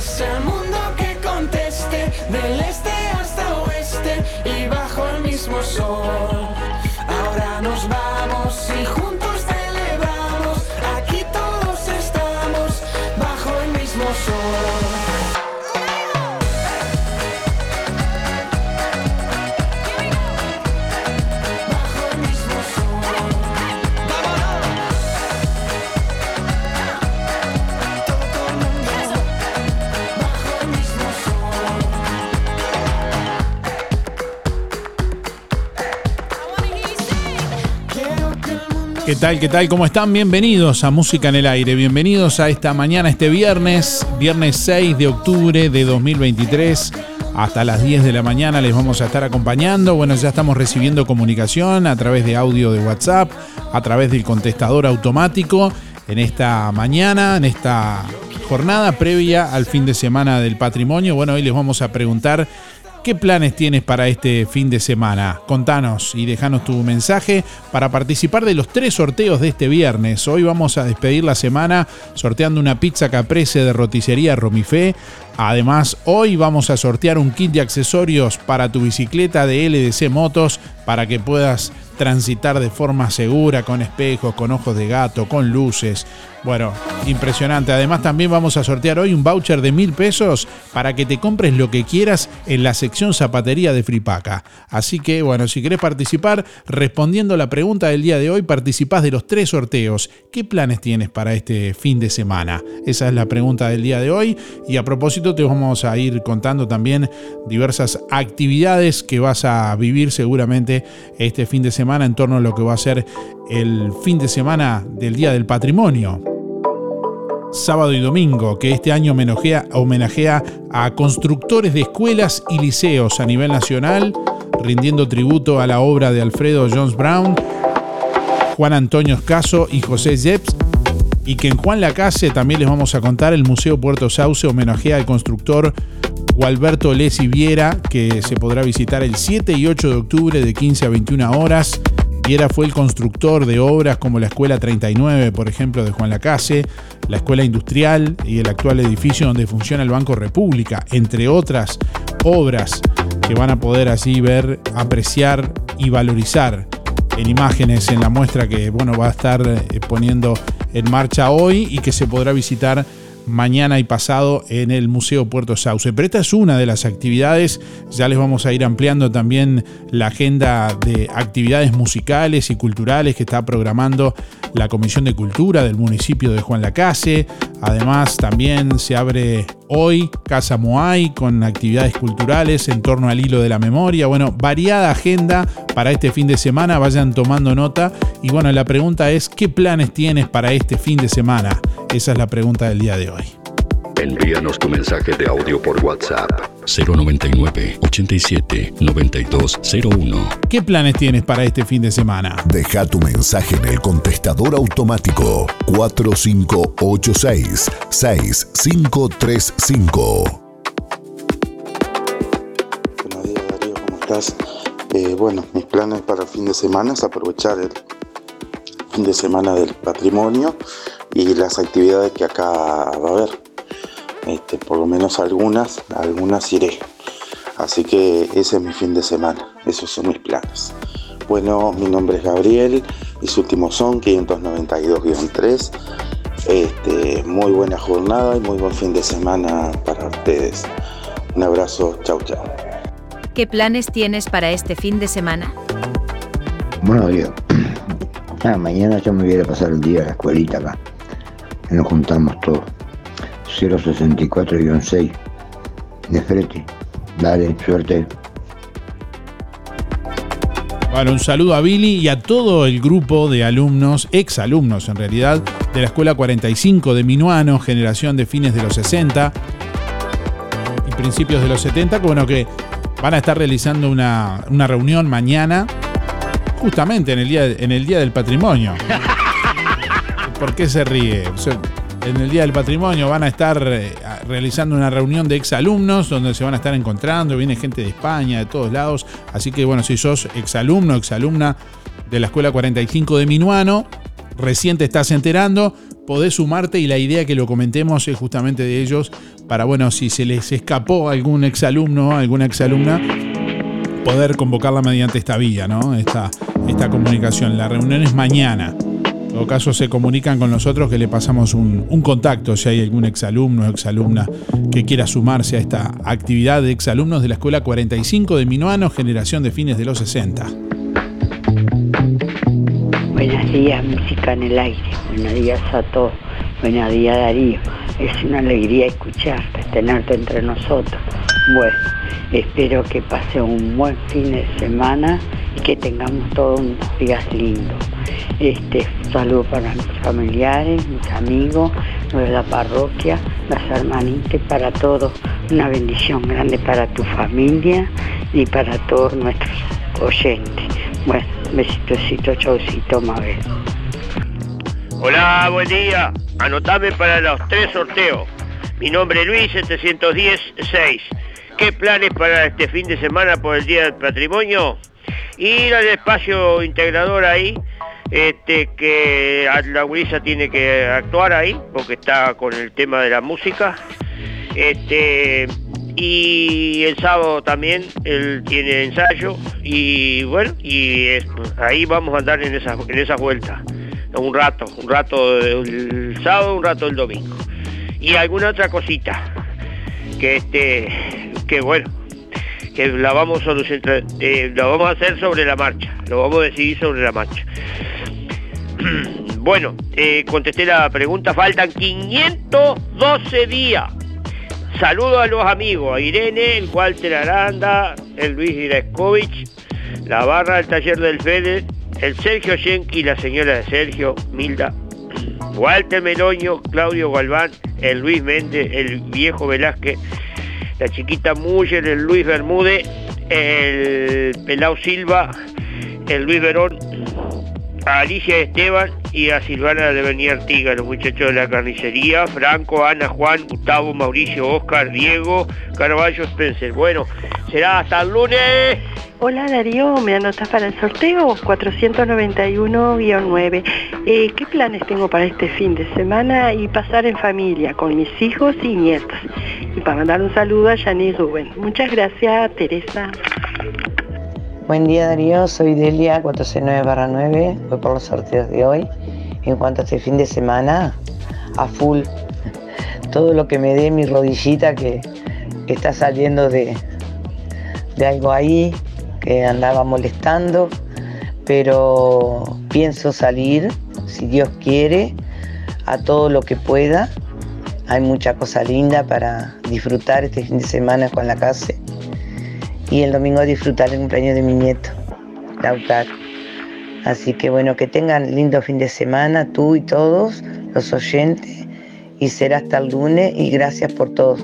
Sea el mundo que conteste, del este hasta oeste y bajo el mismo sol. Tal? ¿Qué tal? ¿Cómo están? Bienvenidos a Música en el Aire. Bienvenidos a esta mañana, este viernes, viernes 6 de octubre de 2023. Hasta las 10 de la mañana les vamos a estar acompañando. Bueno, ya estamos recibiendo comunicación a través de audio de WhatsApp, a través del contestador automático en esta mañana, en esta jornada previa al fin de semana del patrimonio. Bueno, hoy les vamos a preguntar ¿Qué planes tienes para este fin de semana? Contanos y dejanos tu mensaje para participar de los tres sorteos de este viernes. Hoy vamos a despedir la semana sorteando una pizza caprese de roticería Romifé. Además, hoy vamos a sortear un kit de accesorios para tu bicicleta de LDC Motos para que puedas transitar de forma segura, con espejos, con ojos de gato, con luces. Bueno, impresionante. Además también vamos a sortear hoy un voucher de mil pesos para que te compres lo que quieras en la sección zapatería de Fripaca. Así que bueno, si querés participar, respondiendo la pregunta del día de hoy, participás de los tres sorteos. ¿Qué planes tienes para este fin de semana? Esa es la pregunta del día de hoy. Y a propósito, te vamos a ir contando también diversas actividades que vas a vivir seguramente este fin de semana en torno a lo que va a ser el fin de semana del Día del Patrimonio. Sábado y domingo, que este año homenajea, a constructores de escuelas y liceos a nivel nacional, rindiendo tributo a la obra de Alfredo Jones Brown, Juan Antonio Escaso y José Jeps, y que en Juan Lacase también les vamos a contar el Museo Puerto Sauce homenajea al constructor Gualberto Lesi Viera, que se podrá visitar el 7 y 8 de octubre de 15 a 21 horas Fue el constructor de obras como la Escuela 39, por ejemplo, de Juan Lacase, la Escuela Industrial y el actual edificio donde funciona el Banco República, entre otras obras que van a poder así ver, apreciar y valorizar en imágenes en la muestra que bueno, va a estar eh, poniendo en marcha hoy y que se podrá visitar mañana y pasado en el Museo Puerto Sauce. Pero esta es una de las actividades, ya les vamos a ir ampliando también la agenda de actividades musicales y culturales que está programando la Comisión de Cultura del municipio de Juan Lacase. Además, también se abre hoy Casa Moai con actividades culturales en torno al hilo de la memoria. Bueno, variada agenda para este fin de semana, vayan tomando nota. Y bueno, la pregunta es, ¿qué planes tienes para este fin de semana? Esa es la pregunta del día de hoy. Envíanos tu mensaje de audio por WhatsApp 099 87 9201. ¿Qué planes tienes para este fin de semana? Deja tu mensaje en el contestador automático 4586 6535. Buenos días Darío, ¿cómo estás? Eh, bueno, mis planes para el fin de semana es aprovechar el fin de semana del patrimonio y las actividades que acá va a haber. Este, por lo menos algunas, algunas iré. Así que ese es mi fin de semana, esos son mis planes. Bueno, mi nombre es Gabriel, mis últimos son 592-3. Este, muy buena jornada y muy buen fin de semana para ustedes. Un abrazo, chau chau. ¿Qué planes tienes para este fin de semana? Bueno, Dios. Ah, mañana yo me voy a pasar el día a la escuelita acá. Y nos juntamos todos. 064-6 de frente. Dale, suerte. Bueno, un saludo a Billy y a todo el grupo de alumnos, ex alumnos en realidad, de la Escuela 45 de Minuano, generación de fines de los 60 y principios de los 70, bueno, que van a estar realizando una, una reunión mañana, justamente en el, día, en el Día del Patrimonio. ¿Por qué se ríe? O sea, en el Día del Patrimonio van a estar eh, realizando una reunión de exalumnos donde se van a estar encontrando, viene gente de España, de todos lados. Así que bueno, si sos exalumno, exalumna de la Escuela 45 de Minuano, recién te estás enterando, podés sumarte y la idea que lo comentemos es justamente de ellos para, bueno, si se les escapó algún exalumno, alguna exalumna, poder convocarla mediante esta vía, ¿no? Esta, esta comunicación. La reunión es mañana. Todo caso, se comunican con nosotros que le pasamos un, un contacto si hay algún exalumno o exalumna que quiera sumarse a esta actividad de exalumnos de la Escuela 45 de Minuano, generación de fines de los 60. Buenos días, música en el aire. Buenos días a todos. Buenos días, Darío. Es una alegría escucharte, tenerte entre nosotros. Bueno, espero que pase un buen fin de semana y que tengamos todos unos días lindos. Este, un saludo para mis familiares, mis amigos, los de la parroquia, las hermanitas para todos. Una bendición grande para tu familia y para todos nuestros oyentes. Bueno, besito, besito, chaucito, Mabel. Hola, buen día. Anotame para los tres sorteos. Mi nombre es Luis 710-6. ¿Qué planes para este fin de semana por el Día del Patrimonio? Ir al espacio integrador ahí, este, que la gurisa tiene que actuar ahí, porque está con el tema de la música. Este, y el sábado también él tiene ensayo y bueno, y ahí vamos a andar en esa, en esa vuelta. Un rato, un rato el sábado, un rato el domingo. Y alguna otra cosita que este, que bueno, que la vamos a eh, la vamos a hacer sobre la marcha, lo vamos a decidir sobre la marcha. Bueno, eh, contesté la pregunta, faltan 512 días. Saludo a los amigos, a Irene, el Walter Aranda, el Luis Iraskovic, la barra del taller del Fede, el Sergio Yenki, la señora de Sergio, Milda, Walter Meloño, Claudio Galván, el Luis Méndez, el viejo Velázquez, la chiquita Muller, el Luis Bermúdez, el Pelao Silva, el Luis Verón, a Alicia Esteban y a Silvana de Artiga, los muchachos de la carnicería, Franco, Ana, Juan, Gustavo, Mauricio, Oscar, Diego, Carballo, Spencer. Bueno, será hasta el lunes. Hola Darío, ¿me anotas para el sorteo? 491-9. Eh, ¿Qué planes tengo para este fin de semana y pasar en familia con mis hijos y nietos? Y para mandar un saludo a Janice Rubén. Muchas gracias, Teresa. Buen día Darío, soy Delia 469-9, voy por los sorteos de hoy. En cuanto a este fin de semana, a full. Todo lo que me dé mi rodillita que, está saliendo de, de algo ahí, que andaba molestando, pero pienso salir, si Dios quiere, a todo lo que pueda. Hay mucha cosa linda para disfrutar este fin de semana con la casa. Y el domingo disfrutar el cumpleaños de mi nieto, Lautaro. Así que bueno, que tengan lindo fin de semana, tú y todos los oyentes. Y será hasta el lunes y gracias por todo.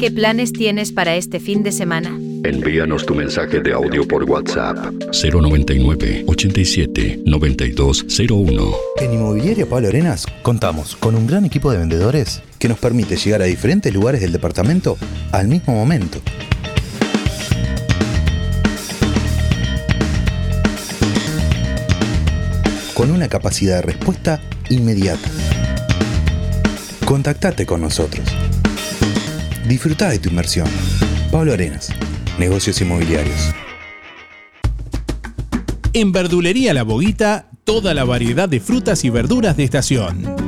¿Qué planes tienes para este fin de semana? Envíanos tu mensaje de audio por WhatsApp 099 87 9201. En Inmobiliaria Pablo Arenas contamos con un gran equipo de vendedores que nos permite llegar a diferentes lugares del departamento al mismo momento. Con una capacidad de respuesta inmediata. Contactate con nosotros. Disfruta de tu inversión. Pablo Arenas, negocios inmobiliarios. En Verdulería La Boguita, toda la variedad de frutas y verduras de estación.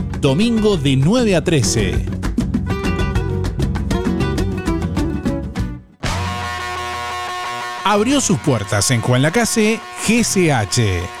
Domingo de 9 a 13. Abrió sus puertas en Juan Lacase GCH.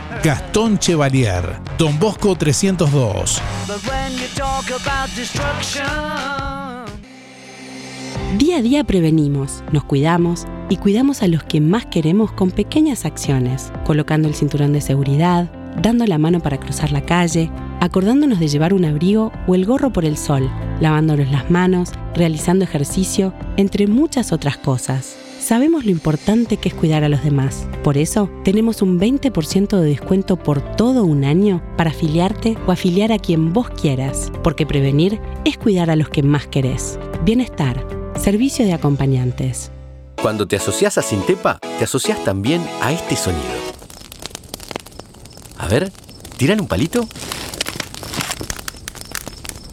Gastón Chevalier, Don Bosco 302. Día a día prevenimos, nos cuidamos y cuidamos a los que más queremos con pequeñas acciones, colocando el cinturón de seguridad, dando la mano para cruzar la calle, acordándonos de llevar un abrigo o el gorro por el sol, lavándonos las manos, realizando ejercicio, entre muchas otras cosas. Sabemos lo importante que es cuidar a los demás. Por eso, tenemos un 20% de descuento por todo un año para afiliarte o afiliar a quien vos quieras, porque prevenir es cuidar a los que más querés. Bienestar, servicio de acompañantes. Cuando te asocias a Sintepa, te asocias también a este sonido. A ver, ¿tiran un palito?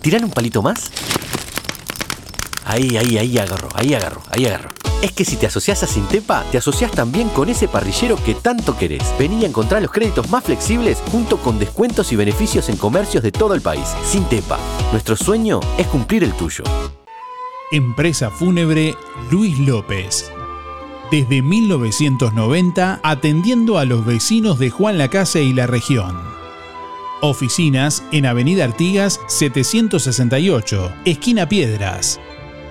¿Tiran un palito más? Ahí, ahí, ahí agarro, ahí agarro, ahí agarro. Es que si te asocias a Sintepa, te asocias también con ese parrillero que tanto querés. Vení a encontrar los créditos más flexibles junto con descuentos y beneficios en comercios de todo el país. Sintepa, nuestro sueño es cumplir el tuyo. Empresa Fúnebre Luis López. Desde 1990 atendiendo a los vecinos de Juan Lacase y la región. Oficinas en Avenida Artigas 768, esquina Piedras.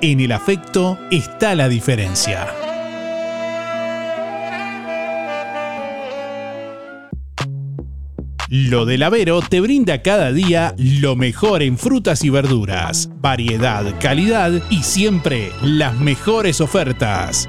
en el afecto está la diferencia. Lo del Avero te brinda cada día lo mejor en frutas y verduras, variedad, calidad y siempre las mejores ofertas.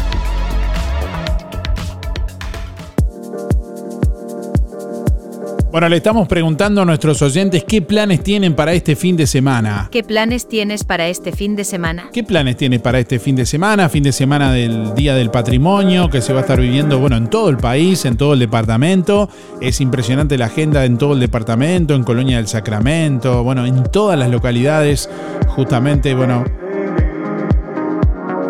Bueno, le estamos preguntando a nuestros oyentes qué planes tienen para este fin de semana. ¿Qué planes tienes para este fin de semana? ¿Qué planes tienes para este fin de semana? Fin de semana del Día del Patrimonio, que se va a estar viviendo, bueno, en todo el país, en todo el departamento. Es impresionante la agenda en todo el departamento, en Colonia del Sacramento, bueno, en todas las localidades. Justamente, bueno,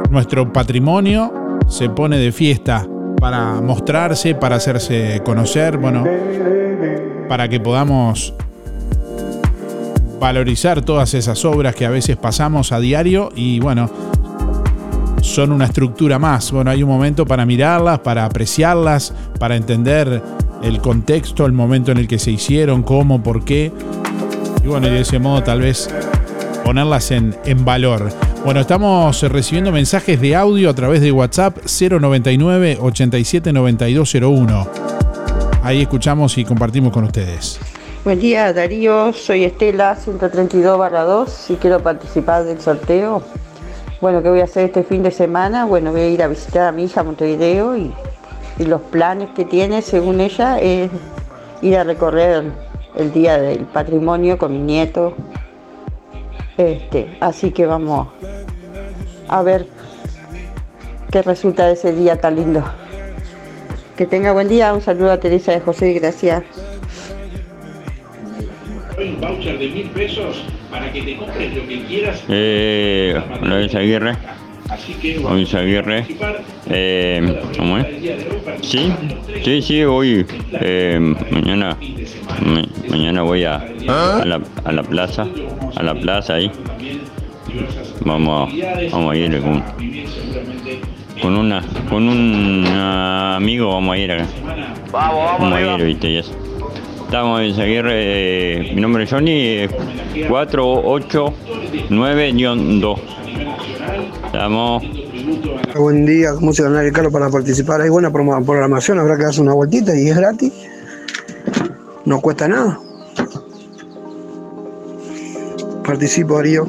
nuestro patrimonio se pone de fiesta para mostrarse, para hacerse conocer, bueno, para que podamos valorizar todas esas obras que a veces pasamos a diario y bueno, son una estructura más. Bueno, hay un momento para mirarlas, para apreciarlas, para entender el contexto, el momento en el que se hicieron, cómo, por qué. Y bueno, y de ese modo tal vez ponerlas en, en valor. Bueno, estamos recibiendo mensajes de audio a través de WhatsApp 099 87 Ahí escuchamos y compartimos con ustedes. Buen día Darío, soy Estela 132 barra 2 y quiero participar del sorteo. Bueno, ¿qué voy a hacer este fin de semana? Bueno, voy a ir a visitar a mi hija Montevideo y, y los planes que tiene, según ella, es ir a recorrer el Día del Patrimonio con mi nieto. Este, así que vamos a ver qué resulta de ese día tan lindo. Que tenga buen día, un saludo a Teresa de José y gracias. Un voucher de mil pesos para que te compres lo que quieras. Eh, Luis Aguirre. Luis Aguirre. Eh, ¿Cómo es? Sí, sí, sí, hoy, eh, mañana, ma- mañana voy a, a, la, a la plaza, a la plaza ahí. Vamos, a- vamos a ir con, con una, con un amigo vamos a ir acá. Vamos, vamos, Vamos a ir, viste, y eso. Estamos en Aguirre, eh, mi nombre es Johnny, eh, 489-2. Estamos. Buen día, música Canal Carlos para participar. Hay buena programación, habrá que darse una vueltita y es gratis. No cuesta nada. Participo, Darío.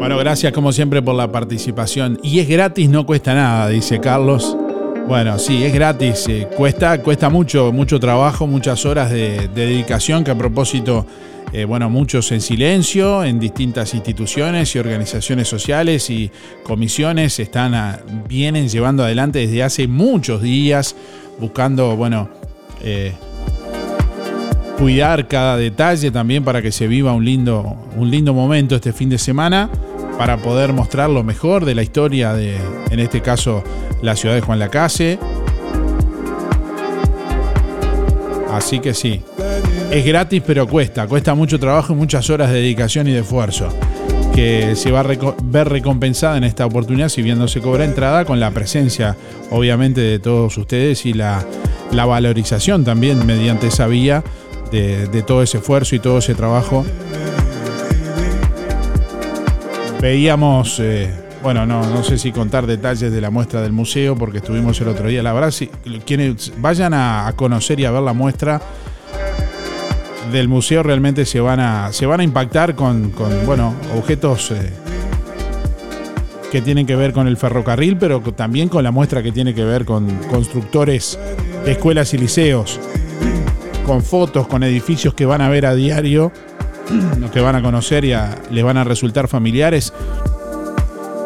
Bueno, gracias como siempre por la participación. Y es gratis, no cuesta nada, dice Carlos. Bueno, sí, es gratis. eh, cuesta, cuesta mucho, mucho trabajo, muchas horas de, de dedicación que a propósito, eh, bueno, muchos en silencio, en distintas instituciones y organizaciones sociales y comisiones están vienen llevando adelante desde hace muchos días, buscando, bueno, eh, cuidar cada detalle también para que se viva un lindo, un lindo momento este fin de semana, para poder mostrar lo mejor de la historia de, en este caso, la ciudad de Juan Lacase. Así que sí, es gratis pero cuesta, cuesta mucho trabajo y muchas horas de dedicación y de esfuerzo que se va a ver recompensada en esta oportunidad si bien no se cobra entrada con la presencia obviamente de todos ustedes y la, valorización también mediante esa vía de todo ese esfuerzo y todo ese trabajo. Veíamos, eh, bueno, no, no sé si contar detalles de la muestra del museo porque estuvimos el otro día. La verdad, si quienes vayan a, conocer y a ver la muestra del museo realmente se van a, se van a impactar con, con, bueno, objetos eh, que tienen que ver con el ferrocarril, pero también con la muestra que tiene que ver con constructores de escuelas y liceos, con fotos, con edificios que van a ver a diario, que van a conocer y a- les van a resultar familiares.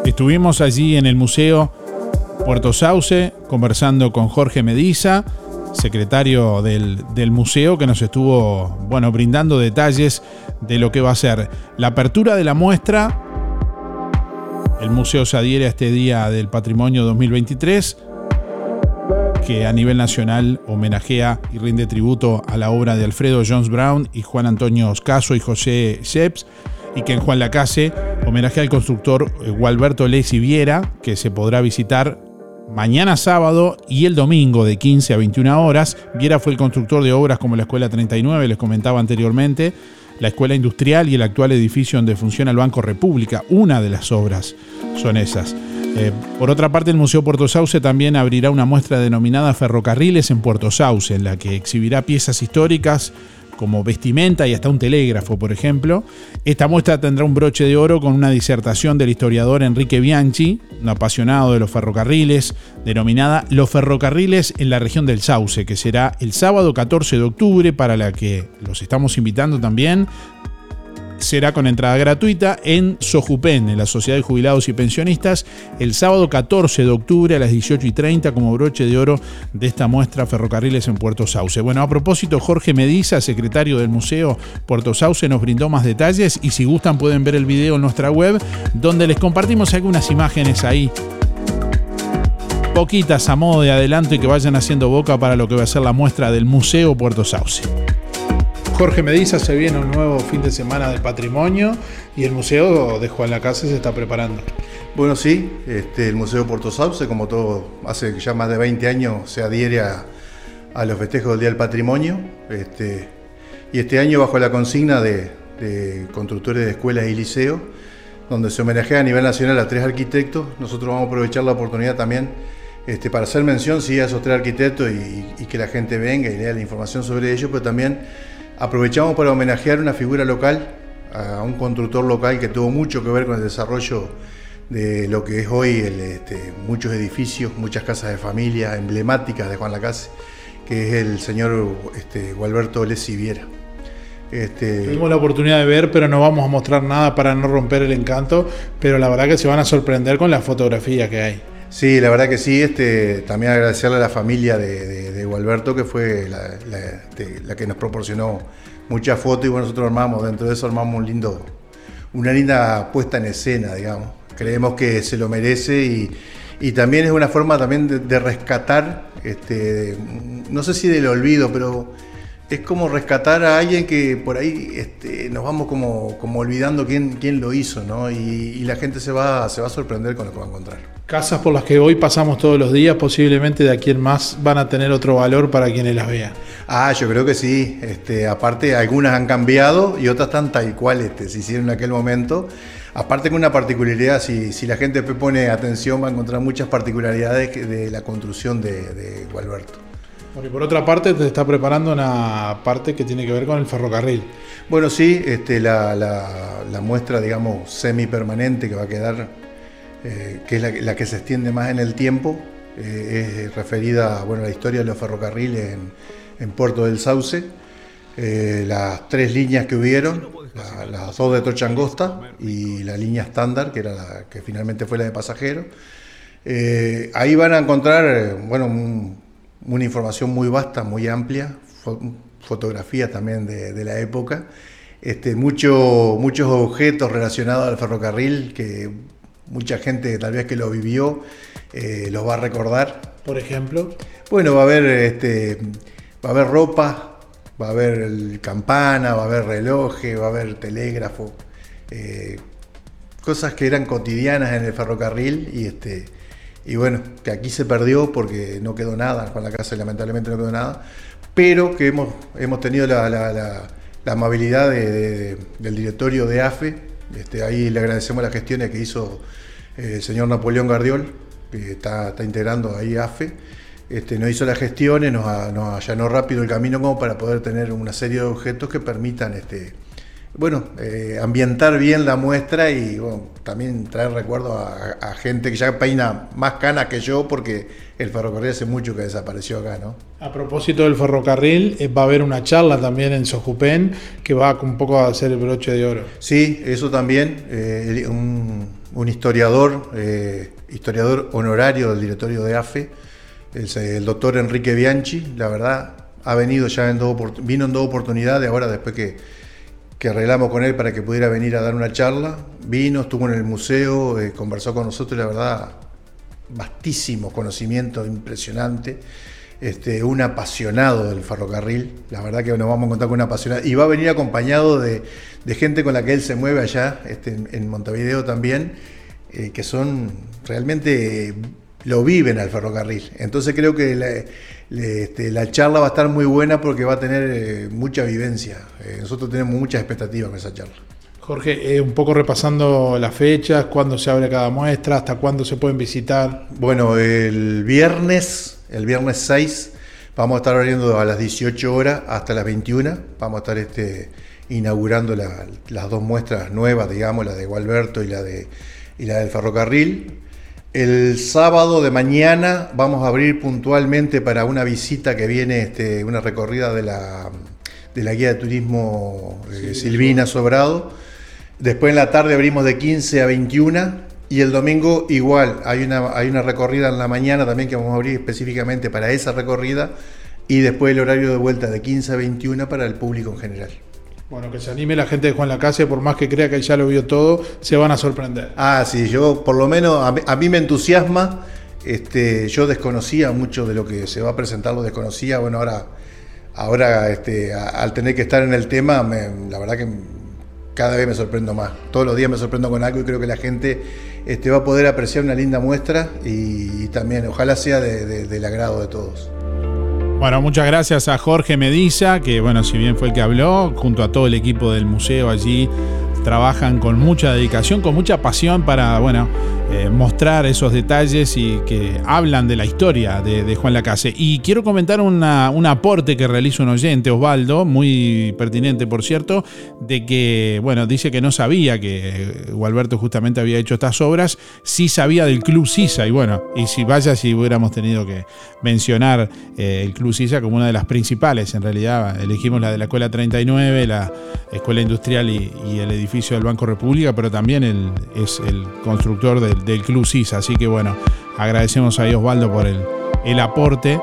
Estuvimos allí en el Museo Puerto Sauce conversando con Jorge Mediza, secretario del, del museo, que nos estuvo bueno, brindando detalles de lo que va a ser la apertura de la muestra. El museo se adhiere a este Día del Patrimonio 2023, que a nivel nacional homenajea y rinde tributo a la obra de Alfredo Jones Brown y Juan Antonio Oscaso y José Sheps. y que en Juan Lacase homenaje al constructor eh, Gualberto Lesi Viera, que se podrá visitar mañana sábado y el domingo de 15 a 21 horas. Viera fue el constructor de obras como la Escuela 39, les comentaba anteriormente, la Escuela Industrial y el actual edificio donde funciona el Banco República. Una de las obras son esas. Eh, por otra parte, el Museo Puerto Sauce también abrirá una muestra denominada Ferrocarriles en Puerto Sauce, en la que exhibirá piezas históricas como vestimenta y hasta un telégrafo, por ejemplo. Esta muestra tendrá un broche de oro con una disertación del historiador Enrique Bianchi, un apasionado de los ferrocarriles, denominada Los ferrocarriles en la región del Sauce, que será el sábado 14 de octubre, para la que los estamos invitando también será con entrada gratuita en Sojupen, en la Sociedad de Jubilados y Pensionistas, el sábado 14 de octubre a las 18 y 30 como broche de oro de esta muestra Ferrocarriles en Puerto Sauce. Bueno, a propósito, Jorge Mediza, secretario del Museo Puerto Sauce, nos brindó más detalles y si gustan pueden ver el video en nuestra web donde les compartimos algunas imágenes ahí poquitas a modo de adelanto y que vayan haciendo boca para lo que va a ser la muestra del Museo Puerto Sauce. Jorge Mediza se viene un nuevo fin de semana de patrimonio y el Museo de Juan Lacase se está preparando. Bueno, sí, este, el Museo Puerto Sauce, como todo, hace ya más de 20 años se adhiere a, los festejos del Día del Patrimonio. Este, y este año bajo la consigna de, constructores de escuelas y liceos, donde se homenajea a nivel nacional a tres arquitectos, nosotros vamos a aprovechar la oportunidad también este, para hacer mención sí, a esos tres arquitectos y, y que la gente venga y lea la información sobre ellos, pero también Aprovechamos para homenajear una figura local, a un constructor local que tuvo mucho que ver con el desarrollo de lo que es hoy este, muchos edificios, muchas casas de familia emblemáticas de Juan Lacase, que es el señor este, Gualberto Lesiviera. Este... Tuvimos la oportunidad de ver, pero no vamos a mostrar nada para no romper el encanto, pero la verdad que se van a sorprender con la fotografía que hay. Sí, la verdad que sí. Este, también agradecerle a la familia de, de, Gualberto, que fue la, que nos proporcionó muchas fotos y bueno, nosotros armamos, dentro de eso armamos un lindo, una linda puesta en escena, digamos. Creemos que se lo merece y, también es una forma también de, rescatar, este, no sé si del olvido, pero es como rescatar a alguien que por ahí este, nos vamos como, como olvidando quién, quién lo hizo, ¿no? Y, y, la gente se va, se va a sorprender con lo que va a encontrar. Casas por las que hoy pasamos todos los días, posiblemente de aquí en más van a tener otro valor para quienes las vean. Ah, yo creo que sí. Este, aparte, algunas han cambiado y otras están tal cual este, se hicieron en aquel momento. Aparte con una particularidad, si, si la gente pone atención va a encontrar muchas particularidades de la construcción de, de Gualberto. Y por otra parte, te está preparando una parte que tiene que ver con el ferrocarril. Bueno, sí, este, la, muestra, digamos, semipermanente que va a quedar eh, que es la, que se extiende más en el tiempo, eh, es referida bueno, a la historia de los ferrocarriles en, Puerto del Sauce, eh, las tres líneas que hubieron, las dos de Trocha Angosta y la línea estándar, que era la que finalmente fue la de pasajeros. ahí van a encontrar bueno, una información muy vasta, muy amplia, fotografías también de, la época. Este, muchos objetos relacionados al ferrocarril que mucha gente tal vez que lo vivió eh, los va a recordar. Por ejemplo. Bueno, va a haber este, va a haber ropa, va a haber campana, va a haber relojes, va a haber telégrafo, eh, cosas que eran cotidianas en el ferrocarril y este y bueno, que aquí se perdió porque no quedó nada, con la casa lamentablemente no quedó nada, pero que hemos, hemos tenido la, amabilidad del directorio de AFE este, ahí le agradecemos las gestiones que hizo eh, el señor Napoleón Gardiol, que está, integrando ahí AFE. Este, nos hizo las gestiones, nos, nos, allanó rápido el camino como para poder tener una serie de objetos que permitan este, bueno, eh, ambientar bien la muestra y también traer recuerdo a, gente que ya peina más canas que yo porque el ferrocarril hace mucho que desapareció acá, ¿no? A propósito del ferrocarril, eh, va a haber una charla también en Sojupen que va un poco a hacer el broche de oro. Sí, eso también. Eh, un, historiador, historiador honorario del directorio de AFE, el, doctor Enrique Bianchi, la verdad, ha venido ya en dos, vino en dos oportunidades, ahora después que que arreglamos con él para que pudiera venir a dar una charla. Vino, estuvo en el museo, eh, conversó con nosotros, la verdad, vastísimo conocimiento, impresionante. Este, un apasionado del ferrocarril, la verdad que nos vamos a encontrar con un apasionado. Y va a venir acompañado de, de gente con la que él se mueve allá, este, en, Montevideo también, eh, que son realmente lo viven al ferrocarril. Entonces creo que este, la charla va a estar muy buena porque va a tener eh, mucha vivencia. Eh, nosotros tenemos muchas expectativas con esa charla. Jorge, eh, un poco repasando las fechas, cuándo se abre cada muestra, hasta cuándo se pueden visitar. Bueno, el viernes, el viernes 6, vamos a estar abriendo a las 18 horas hasta las 21. Vamos a estar este, inaugurando la- las dos muestras nuevas, digamos, la de Gualberto y la, de, y la del ferrocarril. El sábado de mañana vamos a abrir puntualmente para una visita que viene, este, una recorrida de la, de la guía de turismo eh, Silvina Sobrado. Después en la tarde abrimos de 15 a 21 y el domingo igual, hay una, hay una recorrida en la mañana también que vamos a abrir específicamente para esa recorrida y después el horario de vuelta de 15 a 21 para el público en general. Bueno, que se anime la gente de Juan Lacase, por más que crea que ya lo vio todo, se van a sorprender. Ah, sí, yo por lo menos a mí, me entusiasma. Este, yo desconocía mucho de lo que se va a presentar, lo desconocía. Bueno, ahora, ahora este, al tener que estar en el tema, me- la verdad que cada vez me sorprendo más. Todos los días me sorprendo con algo y creo que la gente este, va a poder apreciar una linda muestra y, también ojalá sea de- de- del agrado de todos. Bueno, muchas gracias a Jorge Mediza, que bueno, si bien fue el que habló, junto a todo el equipo del museo allí, trabajan con mucha dedicación, con mucha pasión para, bueno, eh, mostrar esos detalles y que hablan de la historia de, de Juan Lacase. Y quiero comentar una- un aporte que realiza un oyente, Osvaldo, muy pertinente, por cierto, de que, bueno, dice que no sabía que eh, Gualberto justamente había hecho estas obras, sí sabía del Club Sisa, y bueno, y si vaya, si hubiéramos tenido que mencionar eh, el Club Sisa como una de las principales, en realidad elegimos la de la Escuela 39, la Escuela Industrial y, y el edificio del Banco República, pero también el- es el constructor del, del Club Sisa, así que bueno, agradecemos a Osvaldo por el, el aporte.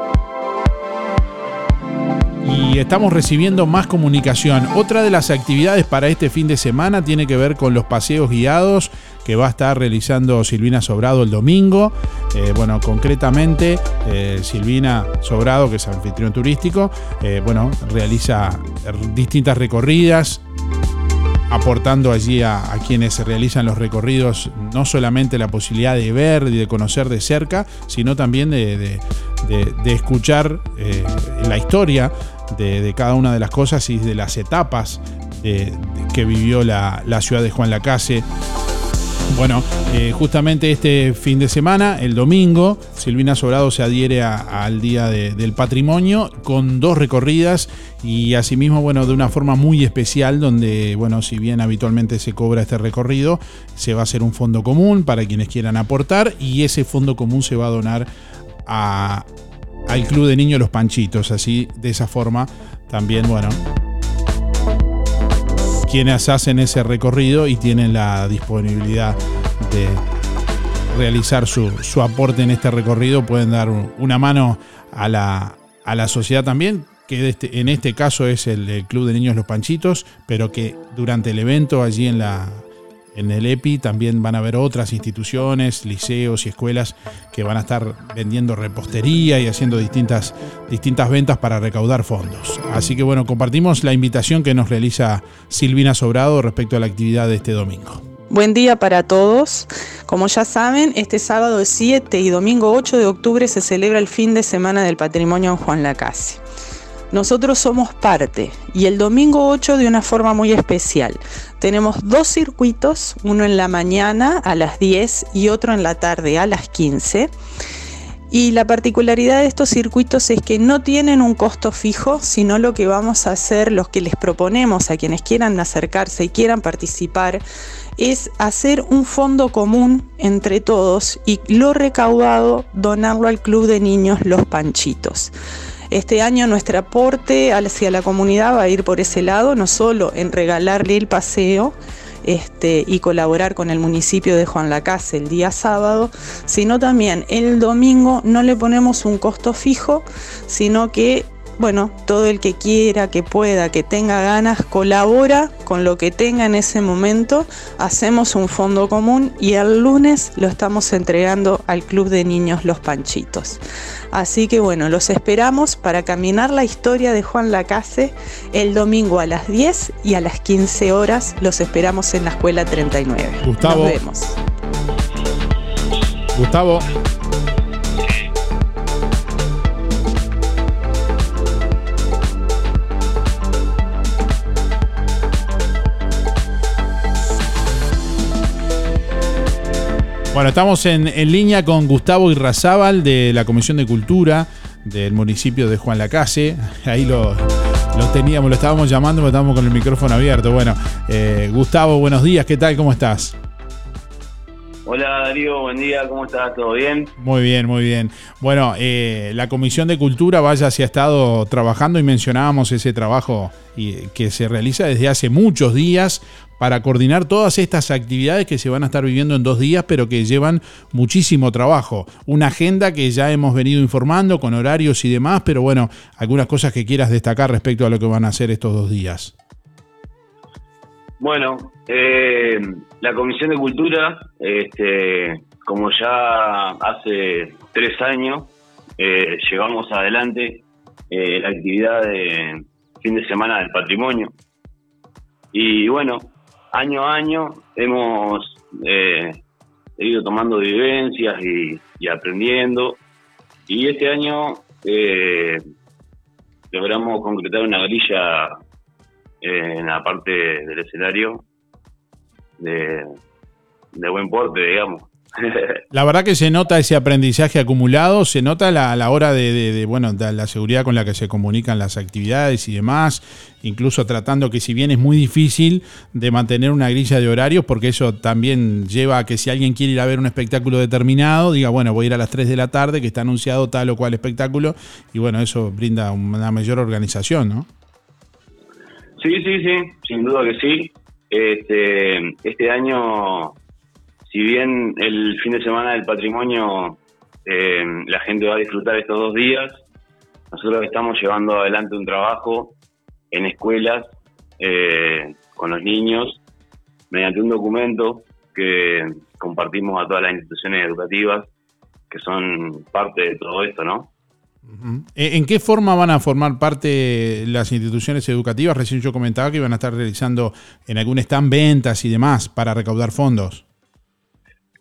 Y estamos recibiendo más comunicación. Otra de las actividades para este fin de semana tiene que ver con los paseos guiados que va a estar realizando Silvina Sobrado el domingo. Eh, bueno, concretamente, eh, Silvina Sobrado, que es anfitrión turístico, eh, bueno, realiza distintas recorridas aportando allí a, quienes realizan los recorridos no solamente la posibilidad de ver y de conocer de cerca, sino también de, escuchar eh, la historia de, cada una de las cosas y de las etapas que vivió la, la ciudad de Juan Lacase. Bueno, eh, justamente este fin de semana, el domingo, Silvina Sobrado se adhiere al Día de- del Patrimonio con dos recorridas y asimismo, bueno, de una forma muy especial donde, bueno, si bien habitualmente se cobra este recorrido, se va a hacer un fondo común para quienes quieran aportar y ese fondo común se va a donar al Club de Niños Los Panchitos. Así, de esa forma, también, bueno, quienes hacen ese recorrido y tienen la disponibilidad de realizar su, su aporte en este recorrido pueden dar un- una mano a la, a la sociedad también, que este- en este caso es el Club de Niños Los Panchitos, pero que durante el evento allí en la... En el EPI también van a haber otras instituciones, liceos y escuelas que van a estar vendiendo repostería y haciendo distintas, distintas ventas para recaudar fondos. Así que bueno, compartimos la invitación que nos realiza Silvina Sobrado respecto a la actividad de este domingo. Buen día para todos. Como ya saben, este sábado 7 y domingo 8 de octubre se celebra el fin de semana del patrimonio en Juan Lacase. Nosotros somos parte y el domingo 8 de una forma muy especial. Tenemos dos circuitos, uno en la mañana a las 10 y otro en la tarde a las 15. Y la particularidad de estos circuitos es que no tienen un costo fijo, sino lo que vamos a hacer, los que les proponemos a quienes quieran acercarse y quieran participar, es hacer un fondo común entre todos y lo recaudado donarlo al Club de Niños Los Panchitos. Este año nuestro aporte hacia la comunidad va a ir por ese lado, no solo en regalarle el paseo, este, y colaborar con el municipio de Juan Lacase el día sábado, sino también el domingo no le ponemos un costo fijo, sino que bueno, todo el que quiera, que pueda, que tenga ganas, colabora con lo que tenga en ese momento, hacemos un fondo común y el lunes lo estamos entregando al Club de Niños Los Panchitos. Así que bueno, los esperamos para caminar la historia de Juan Lacase el domingo a las 10 y a las 15 horas. Los esperamos en la Escuela 39. Gustavo. Nos vemos. Gustavo. Bueno, estamos en, en línea con Gustavo Irrazábal de la Comisión de Cultura del municipio de Juan Lacase. Ahí lo, lo teníamos, lo estábamos llamando, pero estábamos con el micrófono abierto. Bueno, eh, Gustavo, buenos días, ¿qué tal? ¿Cómo estás? Hola Darío, buen día, ¿cómo estás? ¿Todo bien? Muy bien, muy bien. Bueno, eh, la Comisión de Cultura, vaya, se ha estado trabajando y mencionábamos ese trabajo y, que se realiza desde hace muchos días para coordinar todas estas actividades que se van a estar viviendo en dos días, pero que llevan muchísimo trabajo. Una agenda que ya hemos venido informando con horarios y demás, pero bueno, algunas cosas que quieras destacar respecto a lo que van a hacer estos dos días. Bueno, eh, la Comisión de Cultura, este, como ya hace tres años, eh, llevamos adelante eh, la actividad de fin de semana del patrimonio. Y bueno, año a año hemos eh, ido tomando vivencias y, aprendiendo. Y este año eh, logramos concretar una grilla eh, en la parte del escenario de buen porte, digamos. La verdad que se nota ese aprendizaje acumulado, se nota la- la hora de, de- de, bueno, de la seguridad con la que se comunican las actividades y demás, incluso tratando que si bien es muy difícil de mantener una grilla de horarios, porque eso también lleva a que si alguien quiere ir a ver un espectáculo determinado, diga, bueno, voy a ir a las 3 de la tarde, que está anunciado tal o cual espectáculo, y bueno, eso brinda una mayor organización, ¿no? Sí, sí, sí, sin duda que sí. Este, este año, si bien el fin de semana del patrimonio eh, la gente va a disfrutar estos dos días, nosotros estamos llevando adelante un trabajo en escuelas eh, con los niños mediante un documento que compartimos a todas las instituciones educativas que son parte de todo esto, ¿no? ¿En en qué forma van a formar parte las instituciones educativas? Recién yo comentaba que iban a estar realizando en algún stand ventas y demás para recaudar fondos.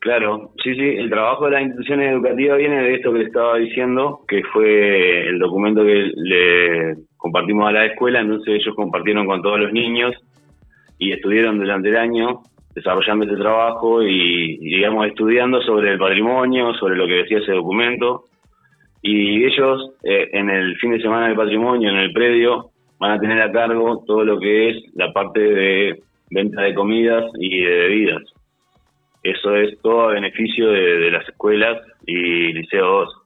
Claro, sí, sí, el trabajo de las instituciones educativas viene de esto que le estaba diciendo, que fue el documento que le compartimos a la escuela, entonces ellos compartieron con todos los niños y estuvieron durante el año desarrollando ese trabajo y, y, digamos, estudiando sobre el patrimonio, sobre lo que decía ese documento. Y ellos, eh, en el fin de semana del patrimonio, en el predio, van a tener a cargo todo lo que es la parte de venta de comidas y de bebidas. Eso es todo a beneficio de, las escuelas y Liceo 2,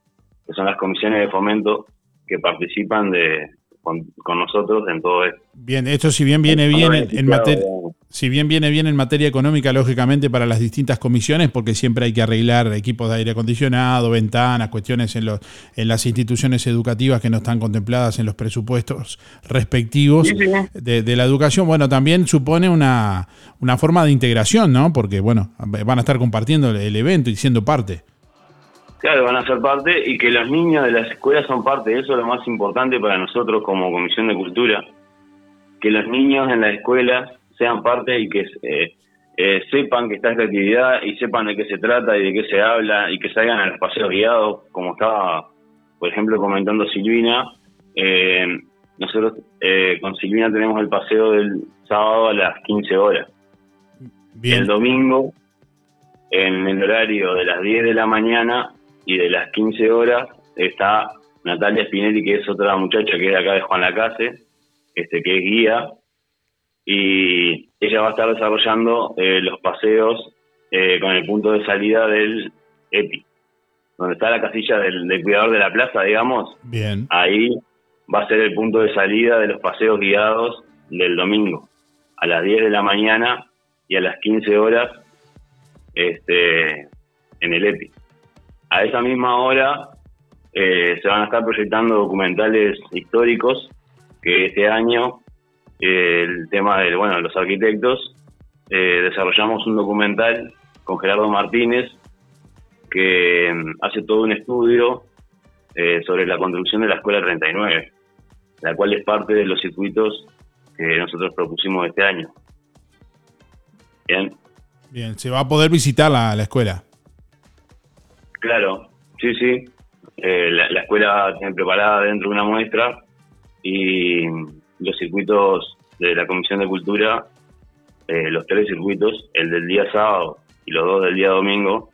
que son las comisiones de fomento que participan de con, con nosotros en todo esto. Bien, esto si bien viene bien en, en materia, si bien viene bien en materia económica, lógicamente para las distintas comisiones, porque siempre hay que arreglar equipos de aire acondicionado, ventanas, cuestiones en los, en las instituciones educativas que no están contempladas en los presupuestos respectivos Sí, sí. de, de la educación. Bueno, también supone una, una forma de integración, ¿no? Porque bueno, van a estar compartiendo el evento y siendo parte. Claro, van a ser parte y que los niños de las escuelas son parte. Eso es lo más importante para nosotros como Comisión de Cultura. Que los niños en las escuelas sean parte y que eh, eh, sepan que está esta actividad y sepan de qué se trata y de qué se habla y que salgan a los paseos guiados, como estaba, por ejemplo, comentando Silvina. Eh, nosotros eh, con Silvina tenemos el paseo del sábado a las 15 horas. El domingo, en el horario de las 10 de la mañana y de las 15 horas, está Natalia Spinelli, que es otra muchacha que es de acá de Juan Lacase, este, que es guía, y ella va a estar desarrollando eh, los paseos eh, con el punto de salida del EPI, donde está la casilla del, del cuidador de la plaza, digamos, Bien. ahí va a ser el punto de salida de los paseos guiados del domingo, a las 10 de la mañana y a las 15 horas este, en el EPI. A esa misma hora eh, se van a estar proyectando documentales históricos que este año eh, el tema de bueno los arquitectos eh, desarrollamos un documental con Gerardo Martínez que mm, hace todo un estudio eh, sobre la construcción de la Escuela 39, la cual es parte de los circuitos que nosotros propusimos este año. Bien, Bien, se va a poder visitar la, la escuela. Claro, sí, sí. Eh, la, la escuela tiene preparada dentro de una muestra y los circuitos de la Comisión de Cultura, eh, los tres circuitos, el del día sábado y los dos del día domingo,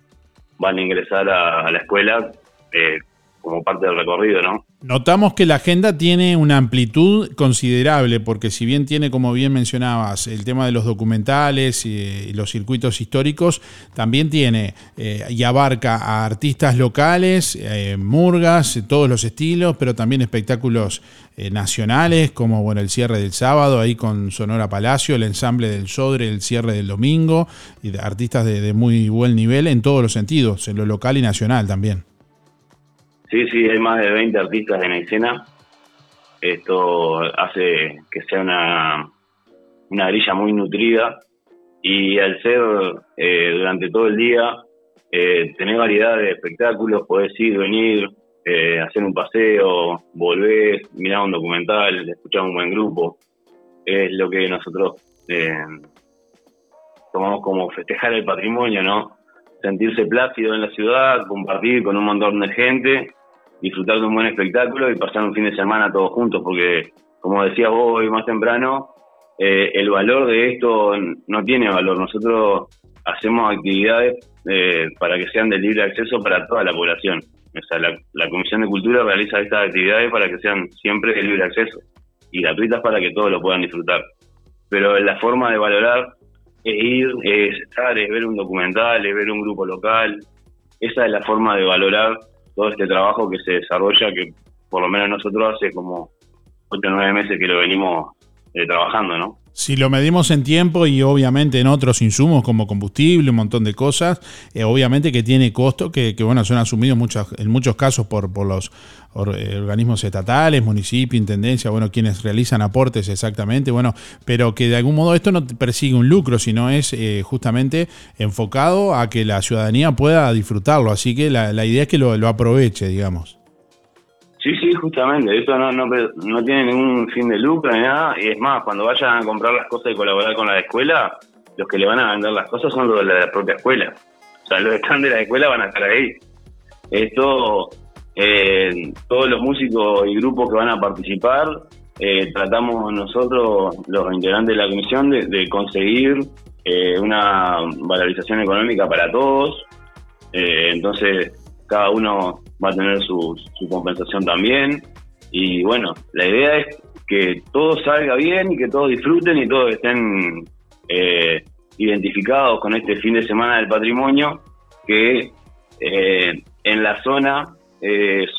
van a ingresar a, a la escuela eh, como parte del recorrido, ¿no? Notamos que la agenda tiene una amplitud considerable, porque si bien tiene, como bien mencionabas, el tema de los documentales y, los circuitos históricos, también tiene eh, y abarca a artistas locales, eh, murgas, todos los estilos, pero también espectáculos eh, nacionales, como bueno el cierre del sábado, ahí con Sonora Palacio, el ensamble del Sodre, el cierre del domingo, y artistas de, de muy buen nivel en todos los sentidos, en lo local y nacional también. Sí, sí, hay más de 20 artistas en escena. Esto hace que sea una, una grilla muy nutrida y al ser eh, durante todo el día, eh, tener variedad de espectáculos, podés ir, venir, eh, hacer un paseo, volver, mirar un documental, escuchar un buen grupo. Es lo que nosotros eh, tomamos como festejar el patrimonio, ¿no? Sentirse plácido en la ciudad, compartir con un montón de gente disfrutar de un buen espectáculo y pasar un fin de semana todos juntos, porque como decías vos hoy más temprano, eh, el valor de esto no tiene valor. Nosotros hacemos actividades eh, para que sean de libre acceso para toda la población. O sea, la, la Comisión de Cultura realiza estas actividades para que sean siempre de libre acceso y gratuitas para que todos lo puedan disfrutar. Pero la forma de valorar es ir, es estar, es ver un documental, es ver un grupo local. Esa es la forma de valorar todo este trabajo que se desarrolla, que por lo menos nosotros hace como 8 o 9 meses que lo venimos eh, trabajando, ¿no? Si lo medimos en tiempo y obviamente en otros insumos como combustible, un montón de cosas, eh, obviamente que tiene costo que, que, bueno, son asumidos muchas, en muchos casos por, por los eh, organismos estatales, municipio, intendencia, bueno, quienes realizan aportes exactamente, bueno, pero que de algún modo esto no persigue un lucro, sino es eh, justamente enfocado a que la ciudadanía pueda disfrutarlo, así que la, idea es que lo aproveche, digamos. Sí, sí, justamente. Esto no, no, no tiene ningún fin de lucro ni nada. Y es más, cuando vayan a comprar las cosas y colaborar con la escuela, los que le van a vender las cosas son los de la propia escuela. O sea, los que están de la escuela van a estar ahí. Esto, eh, todos los músicos y grupos que van a participar, eh, tratamos nosotros, los integrantes de la comisión, de, de conseguir eh, una valorización económica para todos. Eh, entonces, cada uno va a tener su, su, compensación también. Y bueno, la idea es que todo salga bien y que todos disfruten y todos estén eh, identificados con este fin de semana del patrimonio, que eh, en la zona es,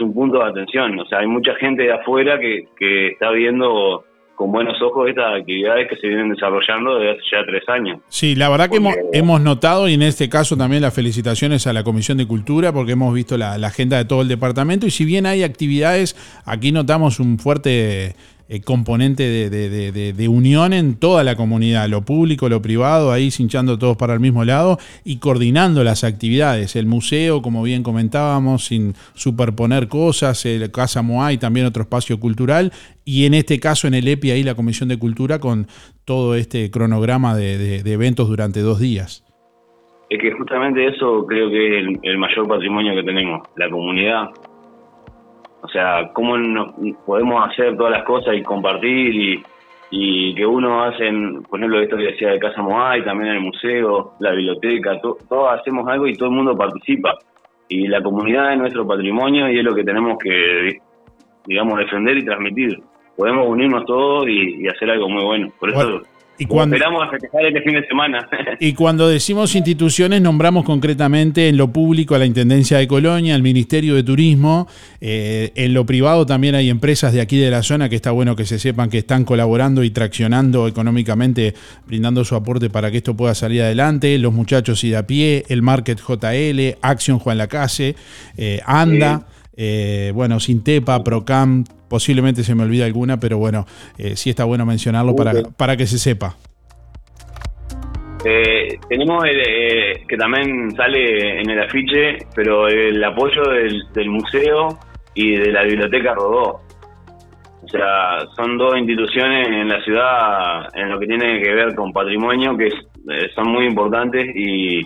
un punto de atención. O sea, hay mucha gente de afuera que, que está viendo con buenos ojos estas actividades que se vienen desarrollando desde hace ya tres años. Sí, la verdad que hemos, hemos, notado, y en este caso también las felicitaciones a la Comisión de Cultura, porque hemos visto la, la agenda de todo el departamento, y si bien hay actividades, aquí notamos un fuerte eh, componente de, unión en toda la comunidad, lo público, lo privado, ahí hinchando todos para el mismo lado y coordinando las actividades. El museo, como bien comentábamos, sin superponer cosas, el Casa Moai, también otro espacio cultural, y en este caso en el EPI, ahí la Comisión de Cultura con todo este cronograma de, eventos durante dos días. Es que justamente eso creo que es el mayor patrimonio que tenemos, la comunidad, o sea, cómo nos podemos hacer todas las cosas y compartir y, y que uno hace, por ejemplo, esto que decía de Casa Moai, también el museo, la biblioteca, to, todos hacemos algo y todo el mundo participa. Y la comunidad es nuestro patrimonio y es lo que tenemos que, digamos, defender y transmitir. Podemos unirnos todos y, hacer algo muy bueno. Por eso. Y cuando, esperamos a festejar este fin de semana. y cuando decimos instituciones, nombramos concretamente en lo público a la Intendencia de Colonia, al Ministerio de Turismo. Eh, en lo privado también hay empresas de aquí de la zona que está bueno que se sepan que están colaborando y traccionando económicamente, brindando su aporte para que esto pueda salir adelante. Los muchachos y de a pie, el Market JL, Action Juan Lacase, eh, ANDA. Sí eh, bueno, Sintepa, Procam, posiblemente se me olvide alguna, pero bueno, eh, sí está bueno mencionarlo para, para que se sepa. Eh, tenemos el, eh, que también sale en el afiche, pero el apoyo del, del museo y de la biblioteca Rodó. O sea, son dos instituciones en la ciudad en lo que tiene que ver con patrimonio que es- eh, son muy importantes y,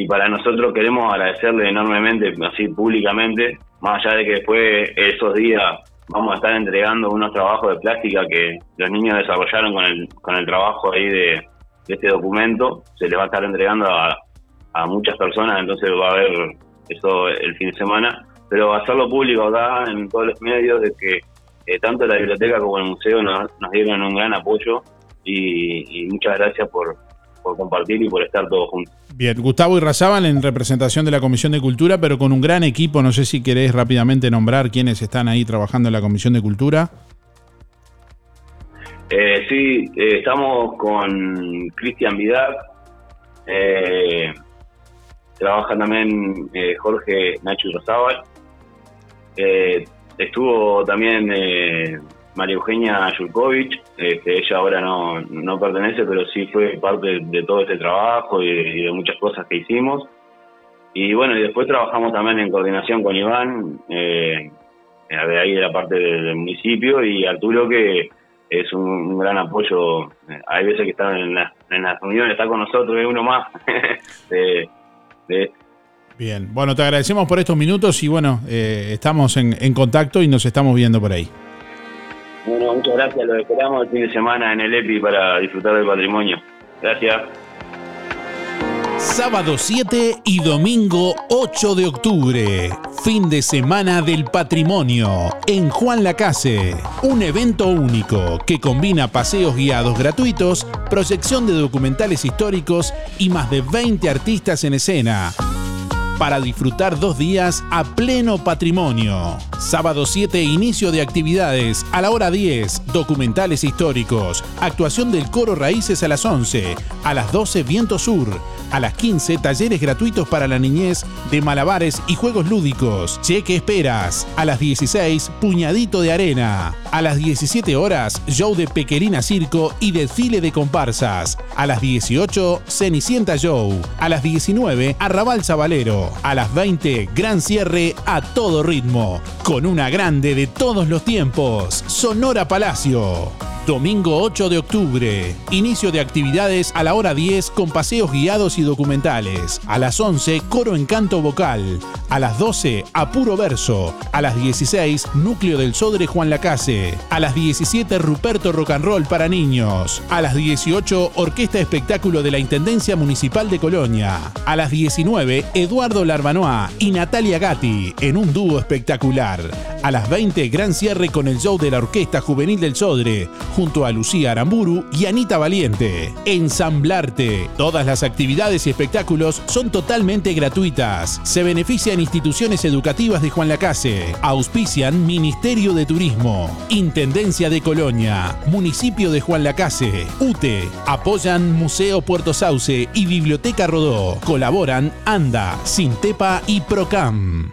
y para nosotros queremos agradecerle enormemente, así públicamente, más allá de que después esos días vamos a estar entregando unos trabajos de plástica que los niños desarrollaron con el, con el trabajo ahí de, este documento, se les va a estar entregando a, a muchas personas, entonces va a haber eso el fin de semana, pero hacerlo público acá en todos los medios de que eh, tanto la biblioteca como el museo nos, nos dieron un gran apoyo y muchas gracias por, por compartir y por estar todos juntos. Bien, Gustavo Irrazábal en representación de la Comisión de Cultura, pero con un gran equipo. No sé si querés rápidamente nombrar quiénes están ahí trabajando en la Comisión de Cultura. Eh, sí, eh, estamos con Cristian Vidal, eh, trabaja también eh, Jorge Nacho eh, estuvo también María Eugenia Yurkovich, que ella ahora no, no pertenece, pero sí fue parte de, todo este trabajo y, de muchas cosas que hicimos. Y bueno, y después trabajamos también en coordinación con Iván, eh, de ahí de la parte del, municipio, y Arturo que es un, gran apoyo. Hay veces que está en, la- en las reuniones, está con nosotros, es uno más Bien, bueno, te agradecemos por estos minutos y bueno, eh, estamos en, en contacto y nos estamos viendo por ahí. Bueno, muchas gracias. Los esperamos el fin de semana en el EPI para disfrutar del patrimonio. Gracias. Sábado 7 y domingo 8 de octubre, fin de semana del patrimonio, en Juan Lacase. Un evento único que combina paseos guiados gratuitos, proyección de documentales históricos y más de 20 artistas en escena. Para disfrutar dos días a pleno patrimonio. Sábado 7, inicio de actividades. A la hora 10, documentales históricos. Actuación del coro Raíces a las 11. A las 12, Viento Sur. A las 15, talleres gratuitos para la niñez de malabares y juegos lúdicos. Cheque esperas. A las 16, puñadito de arena. A las 17 horas, show de Pequerina Circo y desfile de comparsas. A las 18, Cenicienta Show. A las 19, Arrabal A las 20, gran cierre a todo ritmo. Con una grande de todos los tiempos. Sonora Palacio. Domingo 8 de octubre. Inicio de actividades a la hora 10 con paseos guiados y documentales. A las 11, coro en canto vocal. A las 12, a puro verso. A las 16, núcleo del Sodre Juan Lacase. A las 17, Ruperto Rock and Roll para niños. A las 18, orquesta espectáculo de la Intendencia Municipal de Colonia. A las 19, Eduardo Larbanoa y Natalia Gatti en un dúo espectacular. A las 20, gran cierre con el show de la Orquesta Juvenil del Sodre, junto a Lucía Aramburu y Anita Valiente. Ensamblarte. Todas las actividades y espectáculos son totalmente gratuitas. Se benefician instituciones educativas de Juan Lacase. Auspician Ministerio de Turismo, Intendencia de Colonia, Municipio de Juan Lacase, UTE. Apoyan Museo Puerto Sauce y Biblioteca Rodó. Colaboran ANDA, Sintepa y Procam.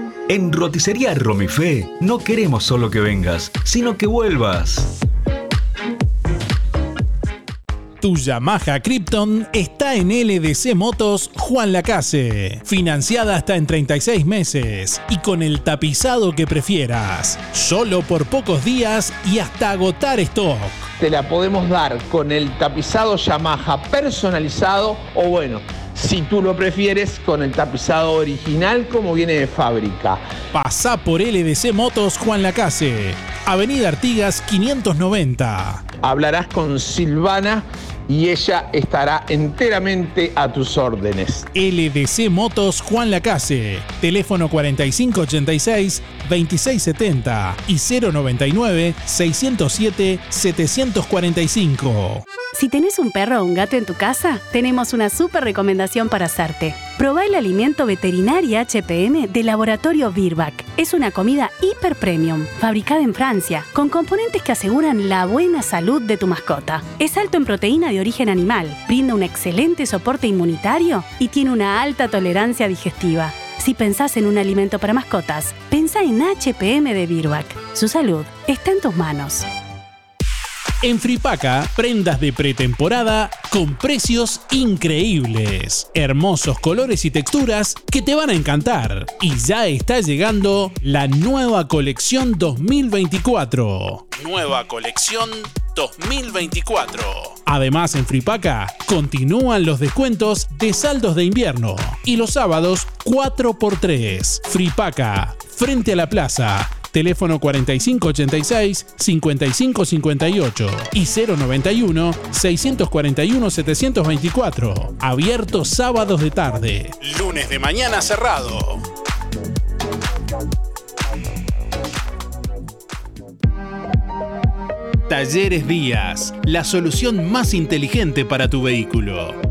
En Roticería Romifé no queremos solo que vengas, sino que vuelvas. Tu Yamaha Krypton está en LDC Motos Juan Lacase. Financiada hasta en 36 meses y con el tapizado que prefieras. Solo por pocos días y hasta agotar stock. Te la podemos dar con el tapizado Yamaha personalizado o bueno, si tú lo prefieres, con el tapizado original como viene de fábrica. Pasá por LDC Motos Juan Lacase. Avenida Artigas 590. hablarás con Silvana y ella estará enteramente a tus órdenes. LDC Motos Juan Lacase, teléfono 4586-2670 y 099-607-745. Si tenés un perro o un gato en tu casa, tenemos una súper recomendación para hacerte. Probá el alimento veterinario HPM de Laboratorio Virbac. Es una comida hiper premium, fabricada en Francia, con componentes que aseguran la buena salud de tu mascota. Es alto en proteína de origen animal, brinda un excelente soporte inmunitario y tiene una alta tolerancia digestiva. Si pensás en un alimento para mascotas, pensá en HPM de Virbac. Su salud está en tus manos. En Fripaca, prendas de pretemporada con precios increíbles. Hermosos colores y texturas que te van a encantar. Y ya está llegando la nueva colección 2024. Nueva colección 2024. Además, en Fripaca continúan los descuentos de saldos de invierno. Y los sábados 4x3. Fripaca, frente a la plaza teléfono 4586-5558 y 091-641-724. Abierto sábados de tarde. Lunes de mañana cerrado. Talleres Díaz, la solución más inteligente para tu vehículo.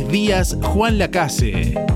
Díaz Juan Lacase.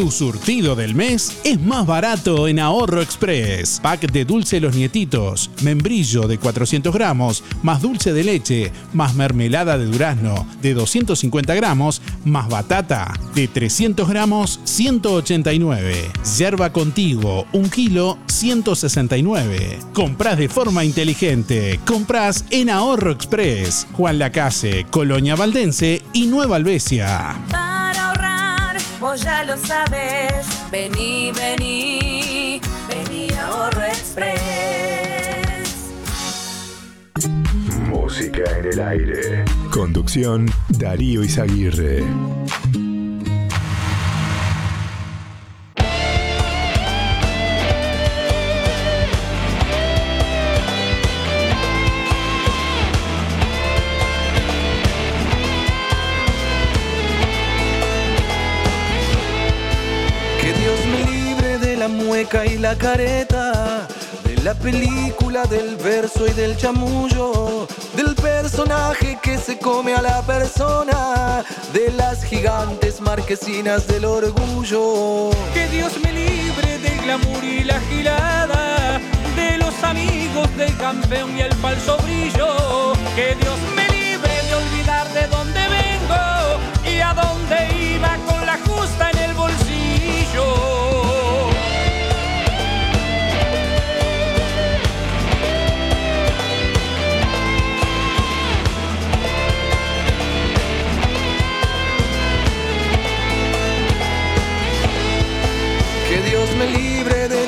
Tu surtido del mes es más barato en Ahorro Express. Pack de dulce Los Nietitos, membrillo de 400 gramos, más dulce de leche, más mermelada de durazno de 250 gramos, más batata de 300 gramos, 189. Yerba contigo, 1 kilo, 169. Comprás de forma inteligente. Comprás en Ahorro Express. Juan Lacase, Colonia Valdense y Nueva Albesia. Vos ya lo sabes. Vení, vení, vení Ahorro Express. Música en el aire. Conducción Darío Izaguirre. Y la careta, de la película, del verso y del chamullo, del personaje que se come a la persona, de las gigantes marquesinas del orgullo. Que Dios me libre del glamour y la gilada, de los amigos del campeón y el falso brillo. Que Dios me libre de olvidar de dónde vengo y a dónde iba con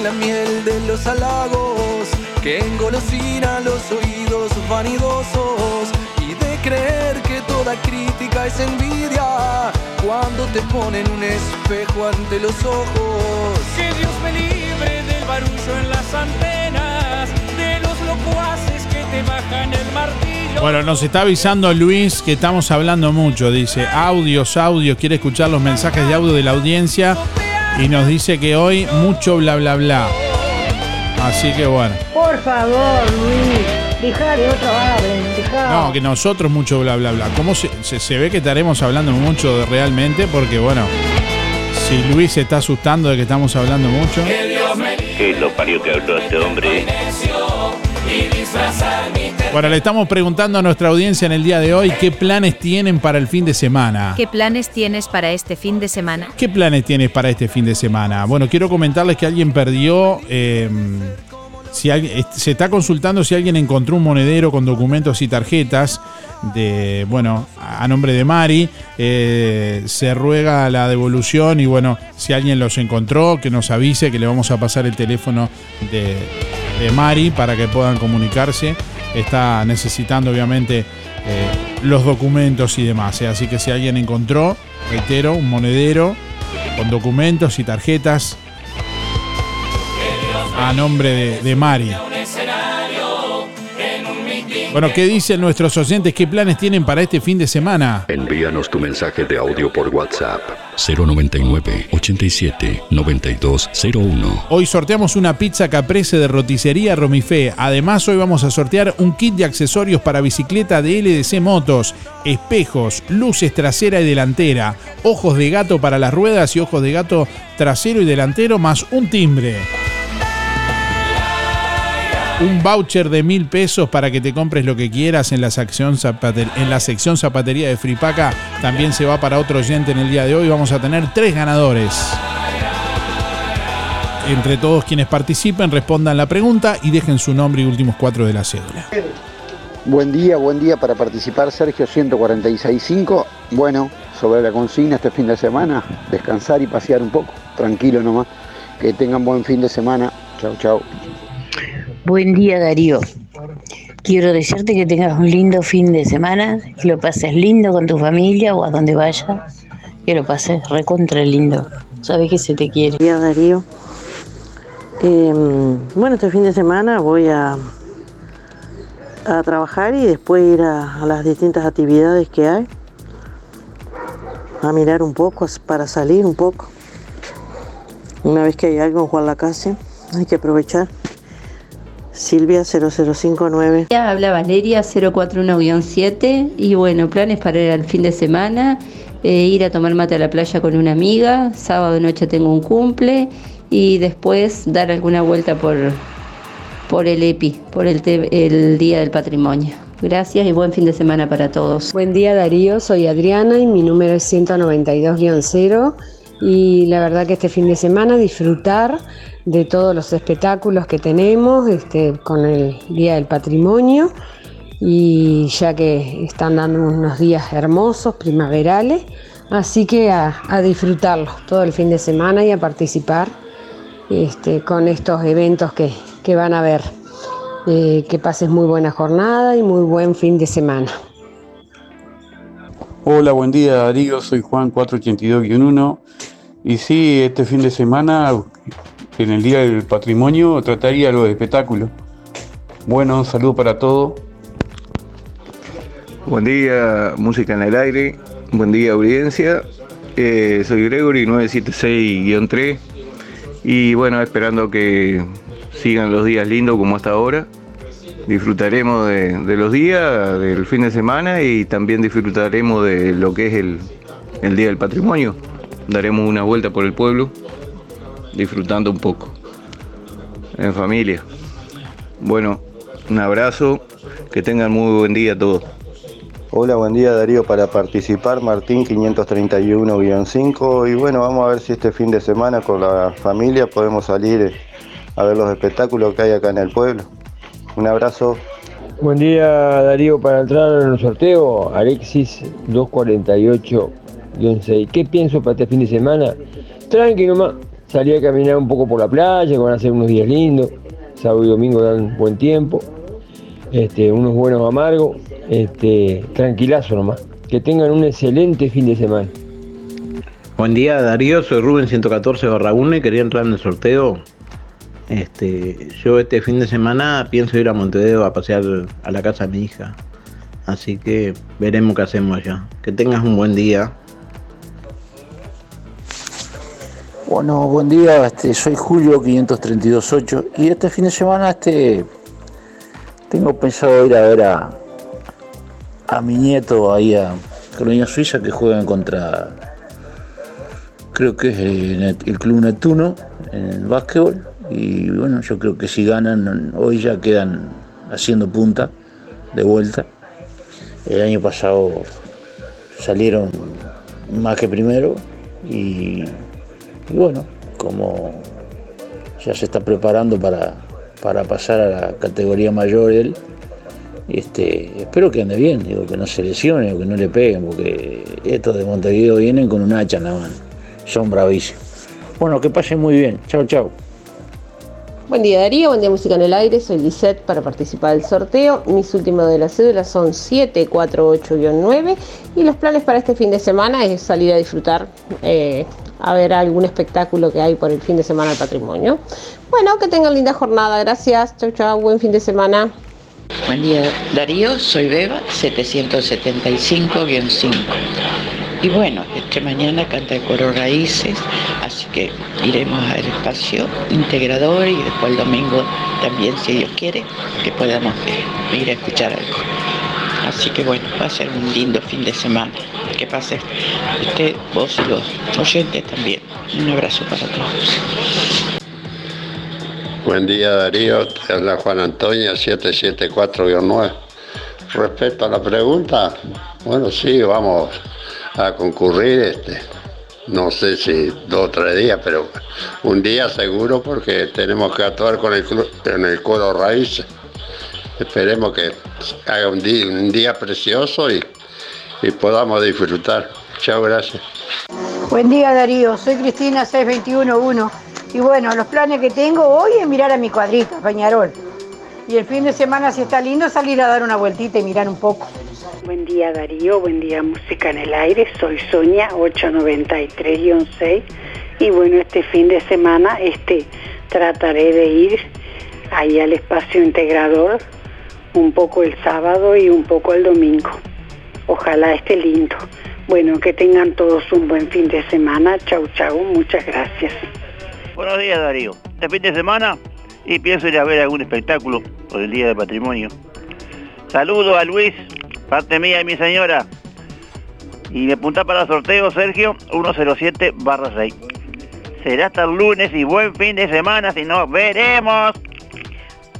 la miel de los halagos, que engolosina los oídos vanidosos y de creer que toda crítica es envidia cuando te ponen un espejo ante los ojos. Que Dios me libre del barullo en las antenas, de los locuaces que te bajan el martillo. Bueno, nos está avisando Luis que estamos hablando mucho. Dice audios, audios, quiere escuchar los mensajes de audio de la audiencia y nos dice que hoy mucho bla bla bla. Así que bueno. Por favor, Luis, deja de otro hablen, dejá. No, que nosotros mucho bla bla bla. ¿Cómo se, se- se ve que estaremos hablando mucho de- realmente? Porque bueno, si Luis se está asustando de que estamos hablando mucho. ¿Qué lo parió que habló este hombre? Bueno, le estamos preguntando a nuestra audiencia en el día de hoy qué planes tienen para el fin de semana. ¿Qué planes tienes para este fin de semana? ¿Qué planes tienes para este fin de semana? Bueno, quiero comentarles que alguien perdió. eh, si est- se está consultando si alguien encontró un monedero con documentos y tarjetas de, bueno, a a nombre de Mari. Eh, se ruega la devolución y bueno, si alguien los encontró, que nos avise, que le vamos a pasar el teléfono de, de Mari para que puedan comunicarse. Está necesitando obviamente eh, los documentos y demás. eh. Así que si alguien encontró, reitero, un monedero con documentos y tarjetas a nombre de, de Mari. Bueno, ¿qué dicen nuestros oyentes? ¿Qué planes tienen para este fin de semana? Envíanos tu mensaje de audio por WhatsApp 099 87 9201. Hoy sorteamos una pizza caprese de roticería Romifé. Además, hoy vamos a sortear un kit de accesorios para bicicleta de LDC Motos, espejos, luces trasera y delantera, ojos de gato para las ruedas y ojos de gato trasero y delantero, más un timbre. Un voucher de mil pesos para que te compres lo que quieras en la sección, zapatería de Fripaca. También se va para otro oyente en el día de hoy. Vamos a tener tres ganadores. Entre todos quienes participen, respondan la pregunta y dejen su nombre y últimos cuatro de la cédula. Buen día, buen día para participar, Sergio 1465. Bueno, sobre la consigna este fin de semana, descansar y pasear un poco, tranquilo nomás. Que tengan buen fin de semana. Chau, chau. Buen día Darío. Quiero desearte que tengas un lindo fin de semana, que lo pases lindo con tu familia o a donde vayas, que lo pases recontra lindo. Sabes que se te quiere. Buen día Darío. Eh, bueno, este fin de semana voy a, a trabajar y después ir a, a las distintas actividades que hay. A mirar un poco, para salir un poco. Una vez que hay algo en Juan Lacase, hay que aprovechar. Silvia 0059. Habla Valeria 041-7 y bueno, planes para ir al fin de semana, eh, ir a tomar mate a la playa con una amiga, sábado noche tengo un cumple y después dar alguna vuelta por, por el EPI, por el, te- el Día del Patrimonio. Gracias y buen fin de semana para todos. Buen día Darío, soy Adriana y mi número es 192-0 y la verdad que este fin de semana disfrutar de todos los espectáculos que tenemos este, con el Día del Patrimonio y ya que están dando unos días hermosos, primaverales, así que a, disfrutarlos todo el fin de semana y a participar este, con estos eventos que, que van a haber. Eh, que pases muy buena jornada y muy buen fin de semana. Hola, buen día Darío, soy Juan 482-1 y sí, este fin de semana, en el Día del Patrimonio, trataría lo de espectáculo. Bueno, un saludo para todos. Buen día, música en el aire. Buen día, audiencia. Eh, soy Gregory 976-3 Y bueno, esperando que sigan los días lindos como hasta ahora. Disfrutaremos de, de los días, del fin de semana y también disfrutaremos de lo que es el, el Día del Patrimonio. Daremos una vuelta por el pueblo, disfrutando un poco, en familia. Bueno, un abrazo, que tengan muy buen día todos. Hola, buen día Darío para participar, Martín 531-5 y bueno, vamos a ver si este fin de semana con la familia podemos salir a ver los espectáculos que hay acá en el pueblo. Un abrazo. Buen día Darío, para entrar en el sorteo, Alexis 248-6. ¿Qué pienso para este fin de semana? Tranqui nomás, salí a caminar un poco por la playa, que van a ser unos días lindos, sábado y domingo dan buen tiempo, este, unos buenos amargos, este, tranquilazo nomás. Que tengan un excelente fin de semana. Buen día Darío, soy Rubén 114 barra 1 y quería entrar en el sorteo. Este, yo este fin de semana pienso ir a Montevideo a pasear a la casa de mi hija. Así que veremos qué hacemos allá. Que tengas un buen día. Bueno, buen día, este, soy Julio 5328 y este fin de semana este, tengo pensado ir a ver a, mi nieto ahí a Colonia Suiza que juegan contra, creo que es el, el Club Neptuno en el básquetbol y bueno, yo creo que si ganan hoy ya quedan haciendo punta de vuelta. El año pasado salieron más que primero y y bueno, como ya se está preparando para, para pasar a la categoría mayor él, este, espero que ande bien, digo, que no se lesione o que no le peguen, porque estos de Montevideo vienen con un hacha en la mano. Son bravísimos. Bueno, que pasen muy bien. Chao, chao. Buen día Darío, buen día Música en el Aire, soy Lisette para participar del sorteo. Mis últimos de las cédulas son 748-9 y los planes para este fin de semana es salir a disfrutar, eh, a ver algún espectáculo que hay por el fin de semana del patrimonio. Bueno, que tengan linda jornada, gracias, chao chao, buen fin de semana. Buen día Darío, soy Beba, 775-5. Y bueno, este mañana canta el coro Raíces, que iremos al espacio integrador y después el domingo también, si Dios quiere, que podamos ir a escuchar algo. Así que bueno, va a ser un lindo fin de semana. Que pase usted, vos y los oyentes también. Un abrazo para todos. Buen día Darío, te habla Juan Antonio 774-9. Respecto a la pregunta, bueno sí, vamos a concurrir este. No sé si dos o tres días, pero un día seguro porque tenemos que actuar con el, con el coro raíces. Esperemos que haga un día, un día precioso y, y podamos disfrutar. Chao, gracias. Buen día Darío, soy Cristina 6211 y bueno, los planes que tengo hoy es mirar a mi cuadrita, Peñarol. Y el fin de semana si está lindo salir a dar una vueltita y mirar un poco. Buen día Darío, buen día Música en el Aire, soy Sonia 893-6 y bueno, este fin de semana este, trataré de ir ahí al espacio integrador un poco el sábado y un poco el domingo. Ojalá esté lindo. Bueno, que tengan todos un buen fin de semana. Chau, chau, muchas gracias. Buenos días Darío. Este fin de semana y pienso ir a ver algún espectáculo por el Día del Patrimonio. Saludo a Luis, parte mía y mi señora. Y me apunta para el sorteo Sergio 107 barra 6. Será hasta el lunes y buen fin de semana, si no, veremos.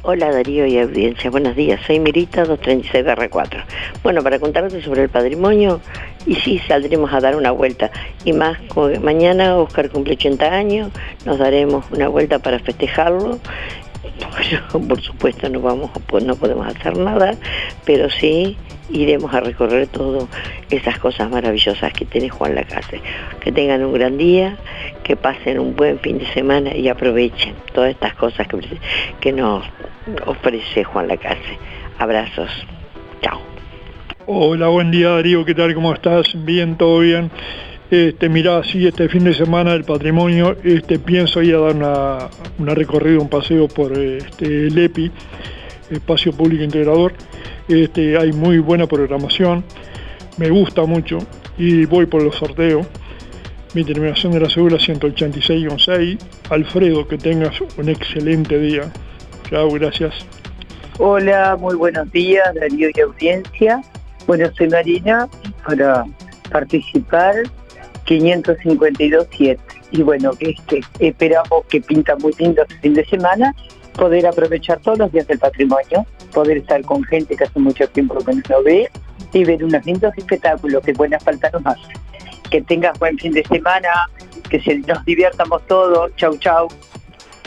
Hola Darío y audiencia, buenos días, soy Mirita 236 4. Bueno, para contarte sobre el patrimonio, y sí, saldremos a dar una vuelta. Y más, mañana Oscar cumple 80 años, nos daremos una vuelta para festejarlo. Bueno, por supuesto no vamos, no podemos hacer nada, pero sí iremos a recorrer todas esas cosas maravillosas que tiene Juan Lacase. Que tengan un gran día, que pasen un buen fin de semana y aprovechen todas estas cosas que, que nos ofrece Juan Lacase. Abrazos. Chao. Hola, buen día Darío, ¿qué tal? ¿Cómo estás? Bien, todo bien. Este, mirá, sí, este fin de semana del patrimonio, este, pienso ir a dar una, una recorrida, un paseo por este, el EPI, Espacio Público Integrador. Este, hay muy buena programación, me gusta mucho y voy por los sorteos. Mi terminación de la cédula 186-6. Alfredo, que tengas un excelente día. Chao, gracias. Hola, muy buenos días, Darío y audiencia. Bueno, soy Marina para participar 552.7. Y bueno, este, esperamos que pinta muy lindo este fin de semana, poder aprovechar todos los días del patrimonio, poder estar con gente que hace mucho tiempo que no ve y ver unos lindos espectáculos que buena falta nos hace. Que tengas buen fin de semana, que se, nos divirtamos todos. Chau, chau.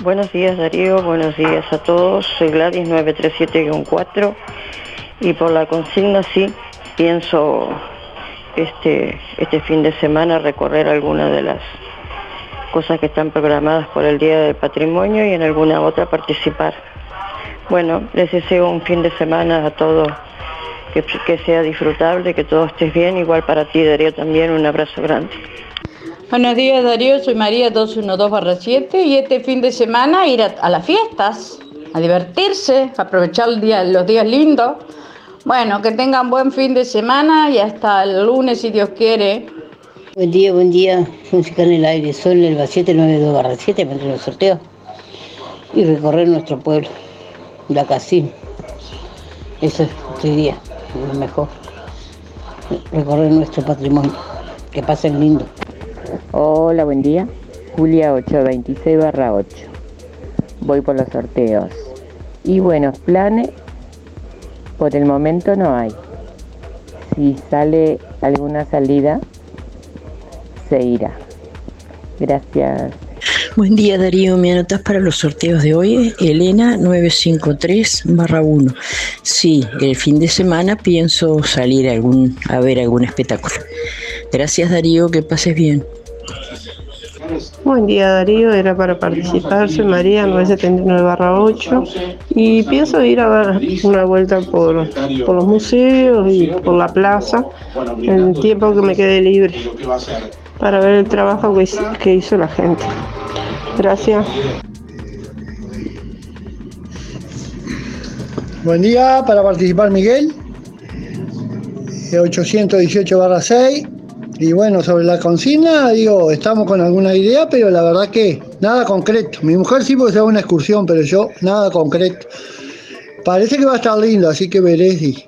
Buenos días Darío, buenos días a todos. Soy Gladys 937-4 y por la consigna sí pienso este, este fin de semana recorrer algunas de las cosas que están programadas por el Día del Patrimonio y en alguna otra participar. Bueno, les deseo un fin de semana a todos que, sea disfrutable, que todo estés bien, igual para ti Darío también, un abrazo grande. Buenos días Darío, soy María 212-7 y este fin de semana ir a, a, las fiestas, a divertirse, a aprovechar el día, los días lindos. Bueno, que tengan buen fin de semana y hasta el lunes si Dios quiere. Buen día, buen día. Música en el aire. Soy el 792 7 entre los sorteos y recorrer nuestro pueblo, la casín. Eso es día, lo mejor. Recorrer nuestro patrimonio. Que pasen lindo. Hola, buen día. Julia 826 barra 8. Voy por los sorteos. Y buenos planes, por el momento no hay. Si sale alguna salida, se irá. Gracias. Buen día Darío, mi anotas para los sorteos de hoy Elena 953 barra 1. Sí, el fin de semana pienso salir a, algún, a ver algún espectáculo. Gracias Darío, que pases bien. Buen día Darío, era para participar, soy María 979 barra 8 y pienso ir a dar una vuelta por, por los museos y por la plaza en el tiempo que me quede libre para ver el trabajo que, hizo la gente. Gracias. Buen día, para participar Miguel, 818 barra 6. Y bueno, sobre la consigna, digo, estamos con alguna idea, pero la verdad que nada concreto. Mi mujer sí puede hacer una excursión, pero yo nada concreto. Parece que va a estar lindo, así que veré si,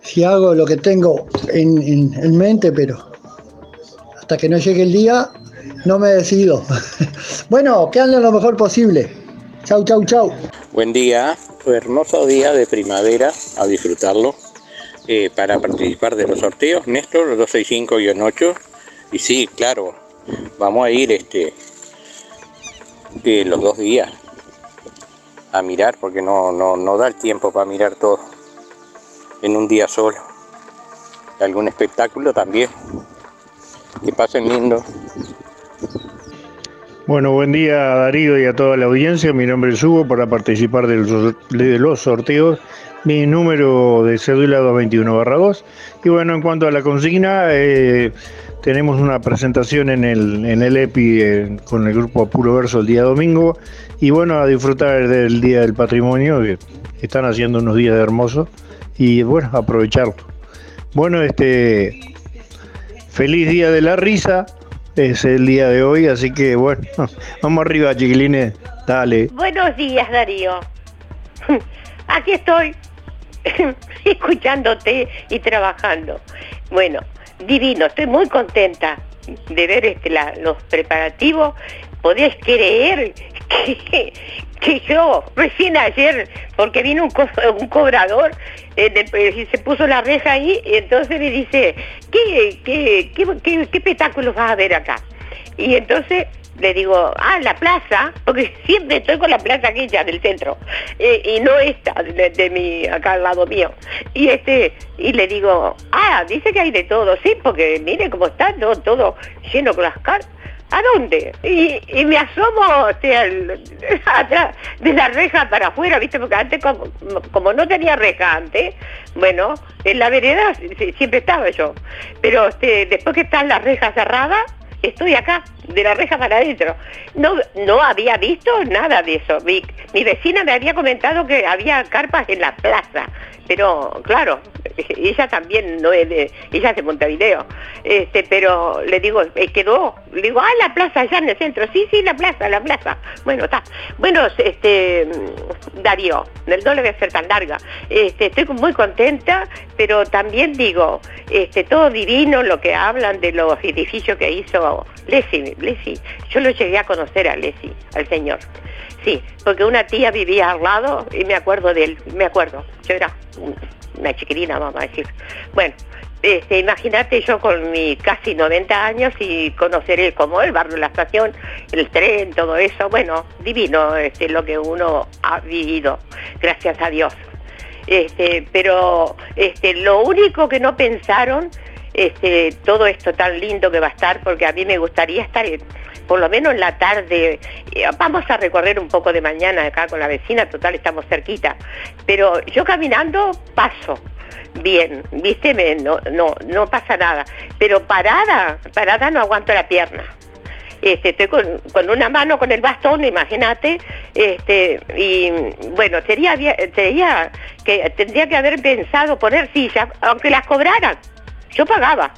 si hago lo que tengo en, en, en mente, pero hasta que no llegue el día, no me decido. bueno, que anden lo mejor posible. Chau, chau, chau. Buen día, hermoso día de primavera, a disfrutarlo. Eh, para participar de los sorteos, Néstor 265-8. Y sí, claro, vamos a ir este eh, los dos días a mirar porque no, no, no da el tiempo para mirar todo en un día solo. Algún espectáculo también. Que pasen lindo. Bueno, buen día Darío y a toda la audiencia. Mi nombre es Hugo para participar de los, sorteos mi número de cédula 221 barra 2. Y bueno, en cuanto a la consigna, eh, tenemos una presentación en el, en el EPI eh, con el grupo Puro Verso el día domingo. Y bueno, a disfrutar del Día del Patrimonio, están haciendo unos días hermosos. Y bueno, aprovecharlo. Bueno, este feliz día de la risa. Es el día de hoy, así que bueno, vamos arriba, chiquilines. Dale. Buenos días, Darío. Aquí estoy escuchándote y trabajando. Bueno, divino, estoy muy contenta de ver este, los preparativos. ¿Podés creer que, yo recién ayer, porque vino un, un cobrador eh, de, y se puso la reja ahí, y entonces me dice, ¿qué, qué, qué, qué, qué espectáculos vas a ver acá? Y entonces le digo, ah, la plaza, porque siempre estoy con la plaza aquella del centro, eh, y no esta, de, de, mi, acá al lado mío. Y este, y le digo, ah, dice que hay de todo, sí, porque mire cómo está todo, todo lleno con las cartas. ¿A dónde? Y, me asomo o atrás de la reja para afuera, ¿viste? Porque antes, como, como, no tenía reja antes, bueno, en la vereda siempre estaba yo. Pero este, después que están las rejas cerradas, estoy acá, de la reja para adentro. No, no había visto nada de eso. Mi, vecina me había comentado que había carpas en la plaza, pero claro, ella también no es de, ella es de Montevideo, este, pero le digo, eh, quedó, le digo, ah, la plaza allá en el centro, sí, sí, la plaza, la plaza. Bueno, está. Bueno, este, Darío, no le voy a ser tan larga. Este, estoy muy contenta, pero también digo, este, todo divino lo que hablan de los edificios que hizo Leslie, Leslie. Yo lo llegué a conocer a Leslie, al señor. Sí, porque una tía vivía al lado y me acuerdo de él, me acuerdo. Yo era una chiquilina, vamos a decir. Bueno, este, imagínate yo con mi casi 90 años y conoceré como el barrio, la estación, el tren, todo eso. Bueno, divino este, lo que uno ha vivido, gracias a Dios. Este, pero este, lo único que no pensaron, este, todo esto tan lindo que va a estar, porque a mí me gustaría estar por lo menos en la tarde, eh, vamos a recorrer un poco de mañana acá con la vecina, total estamos cerquita, pero yo caminando paso, bien, viste, no, no, no pasa nada, pero parada, parada no aguanto la pierna. Este, estoy con, una mano con el bastón, imagínate, este, y bueno, sería, sería que tendría que haber pensado poner sillas, aunque las cobraran, yo pagaba.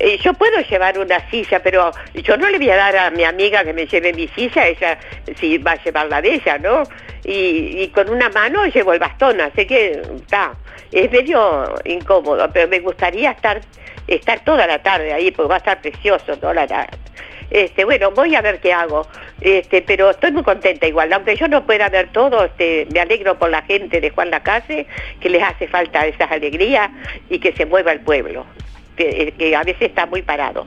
Eh, yo puedo llevar una silla, pero yo no le voy a dar a mi amiga que me lleve mi silla, ella si va a llevar la de ella, ¿no? Y, y con una mano llevo el bastón, así que está, es medio incómodo, pero me gustaría estar, estar toda la tarde ahí, porque va a estar precioso toda la tarde. Este, bueno, voy a ver qué hago, este, pero estoy muy contenta igual, aunque yo no pueda ver todo, este, me alegro por la gente de Juan Lacase, que les hace falta esas alegrías y que se mueva el pueblo, que, que a veces está muy parado.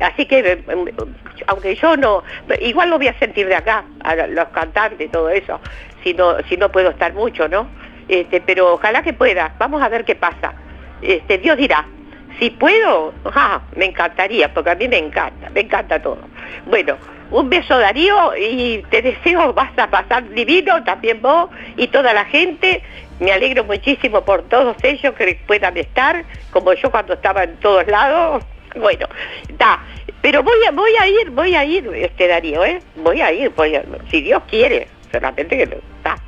Así que, eh, aunque yo no, igual lo voy a sentir de acá, a los cantantes, todo eso, si no, si no puedo estar mucho, ¿no? Este, pero ojalá que pueda, vamos a ver qué pasa. Dios dirá, si puedo, me encantaría, porque a mí me encanta, me encanta todo. Bueno, un beso Darío y te deseo, vas a pasar divino también vos y toda la gente. Me alegro muchísimo por todos ellos que puedan estar, como yo cuando estaba en todos lados. Bueno, está. Pero voy a, voy a ir, voy a ir, este Darío, ¿eh? Voy a ir, voy si Dios quiere, solamente que está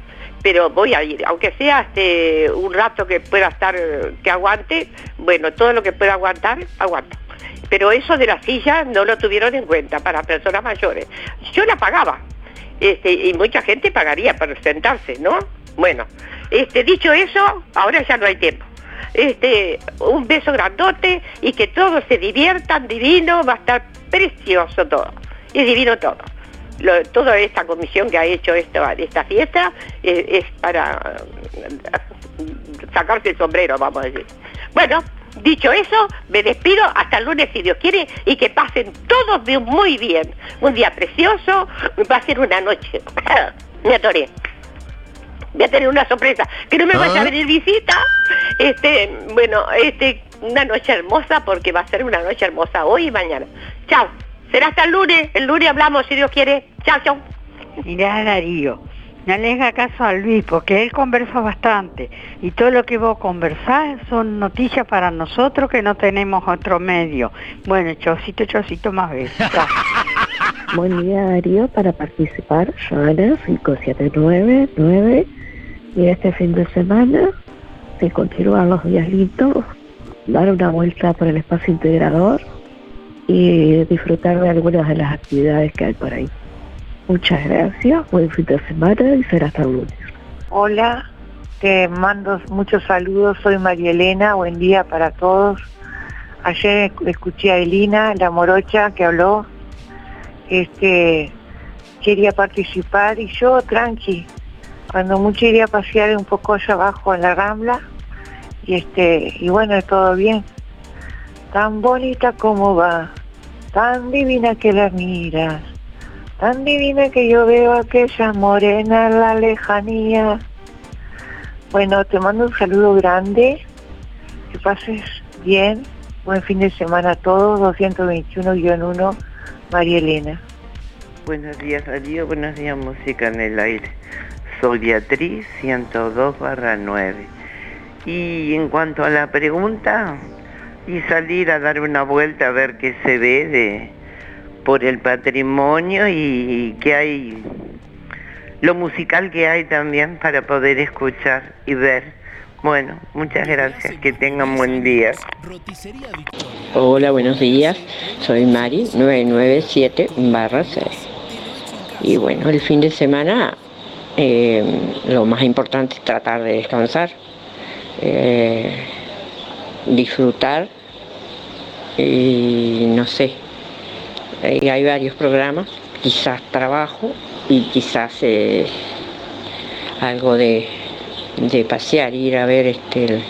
pero voy a ir, aunque sea este, un rato que pueda estar, que aguante, bueno, todo lo que pueda aguantar, aguanto. Pero eso de la silla no lo tuvieron en cuenta para personas mayores. Yo la pagaba, este, y mucha gente pagaría para sentarse, ¿no? Bueno, este, dicho eso, ahora ya no hay tiempo. Este, un beso grandote y que todos se diviertan, divino, va a estar precioso todo. Es divino todo toda esta comisión que ha hecho esta, esta fiesta eh, es para mm, sacarse el sombrero, vamos a decir. Bueno, dicho eso, me despido hasta el lunes si Dios quiere y que pasen todos muy bien. Un día precioso, va a ser una noche. me atoré. Voy a tener una sorpresa, que no me vaya a ah. venir visita. Este, bueno, este, una noche hermosa porque va a ser una noche hermosa hoy y mañana. Chao. Será hasta el lunes. El lunes hablamos, si Dios quiere. Chao, chao. Mirá, Darío, no le haga caso a Luis, porque él conversa bastante. Y todo lo que vos conversás son noticias para nosotros que no tenemos otro medio. Bueno, chocito, chocito, más veces. Buen día, Darío. Para participar, Joana 5799. Y este fin de semana, se continúan los días lindos, dar una vuelta por el espacio integrador y disfrutar de algunas de las actividades que hay por ahí. Muchas gracias, buen fin de semana y será hasta el lunes. Hola, te mando muchos saludos, soy María Elena, buen día para todos. Ayer escuché a Elina, la morocha, que habló, este, quería participar y yo tranqui, cuando mucho iría a pasear un poco allá abajo en la rambla y este, y bueno, todo bien tan bonita como va, tan divina que la miras, tan divina que yo veo aquella morena en la lejanía. Bueno, te mando un saludo grande, que pases bien, buen fin de semana a todos, 221-1, María Elena. Buenos días, Darío, buenos días, música en el aire. Soy Beatriz, 102 barra 9. Y en cuanto a la pregunta, y salir a dar una vuelta a ver qué se ve de, por el patrimonio y que hay lo musical que hay también para poder escuchar y ver. Bueno, muchas gracias, que tengan buen día. Hola, buenos días. Soy Mari, 997 barra 6. Y bueno, el fin de semana eh, lo más importante es tratar de descansar, eh, disfrutar y no sé, eh, hay varios programas, quizás trabajo y quizás algo de, de pasear, ir a ver este,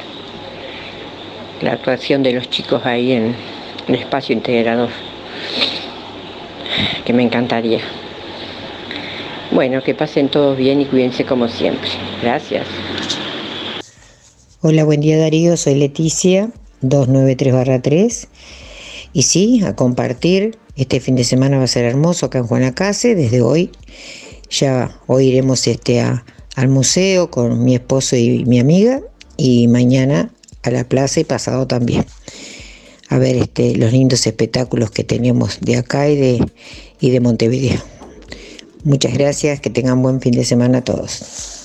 la actuación de los chicos ahí en el espacio integrador, que me encantaría. Bueno, que pasen todos bien y cuídense como siempre. Gracias. Hola, buen día Darío, soy Leticia, 293-3. Y sí, a compartir, este fin de semana va a ser hermoso acá en Juanacase, desde hoy ya hoy iremos este, al museo con mi esposo y mi amiga. Y mañana a la plaza y pasado también. A ver este, los lindos espectáculos que tenemos de acá y de, y de Montevideo. Muchas gracias, que tengan buen fin de semana a todos.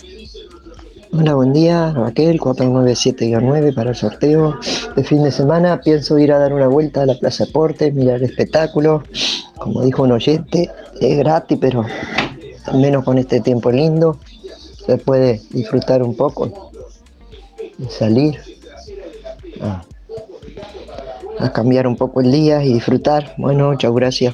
Hola, buen día, Raquel, 497-9 para el sorteo de fin de semana. Pienso ir a dar una vuelta a la Plaza Deportes, mirar el espectáculo. Como dijo un oyente, es gratis, pero al menos con este tiempo lindo se puede disfrutar un poco y salir a, a cambiar un poco el día y disfrutar. Bueno, muchas gracias.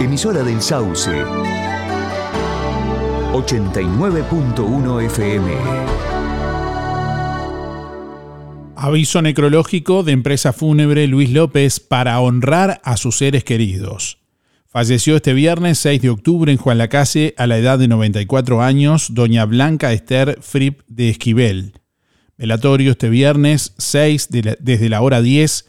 Emisora del Sauce. 89.1 FM. Aviso necrológico de empresa fúnebre Luis López para honrar a sus seres queridos. Falleció este viernes 6 de octubre en Juan Lacase a la edad de 94 años doña Blanca Esther Fripp de Esquivel. Velatorio este viernes 6 desde la hora 10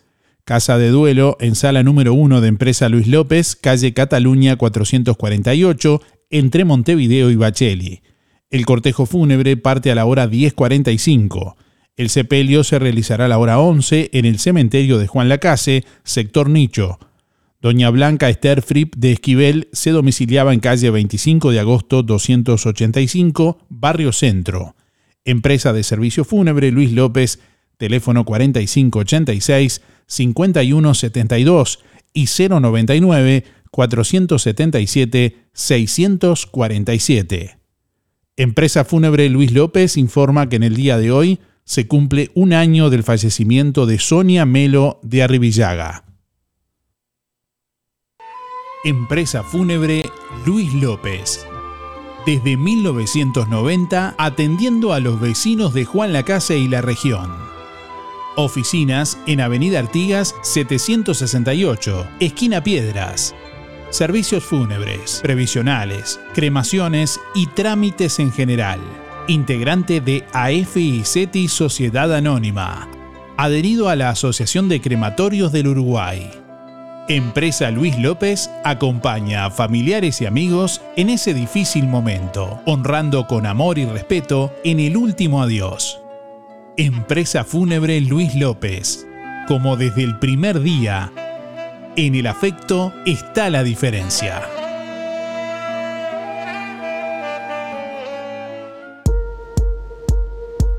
Casa de Duelo en sala número 1 de Empresa Luis López, calle Cataluña 448, entre Montevideo y Bacheli. El cortejo fúnebre parte a la hora 10.45. El sepelio se realizará a la hora 11 en el cementerio de Juan Lacase, sector Nicho. Doña Blanca Esther Fripp de Esquivel se domiciliaba en calle 25 de agosto 285, Barrio Centro. Empresa de servicio fúnebre Luis López, teléfono 4586 5172 y 099 477 647. Empresa Fúnebre Luis López informa que en el día de hoy se cumple un año del fallecimiento de Sonia Melo de Arribillaga. Empresa Fúnebre Luis López. Desde 1990 atendiendo a los vecinos de Juan la Casa y la región Oficinas en Avenida Artigas 768, esquina Piedras. Servicios fúnebres, previsionales, cremaciones y trámites en general. Integrante de AFI CETI Sociedad Anónima. Adherido a la Asociación de Crematorios del Uruguay. Empresa Luis López acompaña a familiares y amigos en ese difícil momento, honrando con amor y respeto en el último adiós. Empresa Fúnebre Luis López. Como desde el primer día, en el afecto está la diferencia.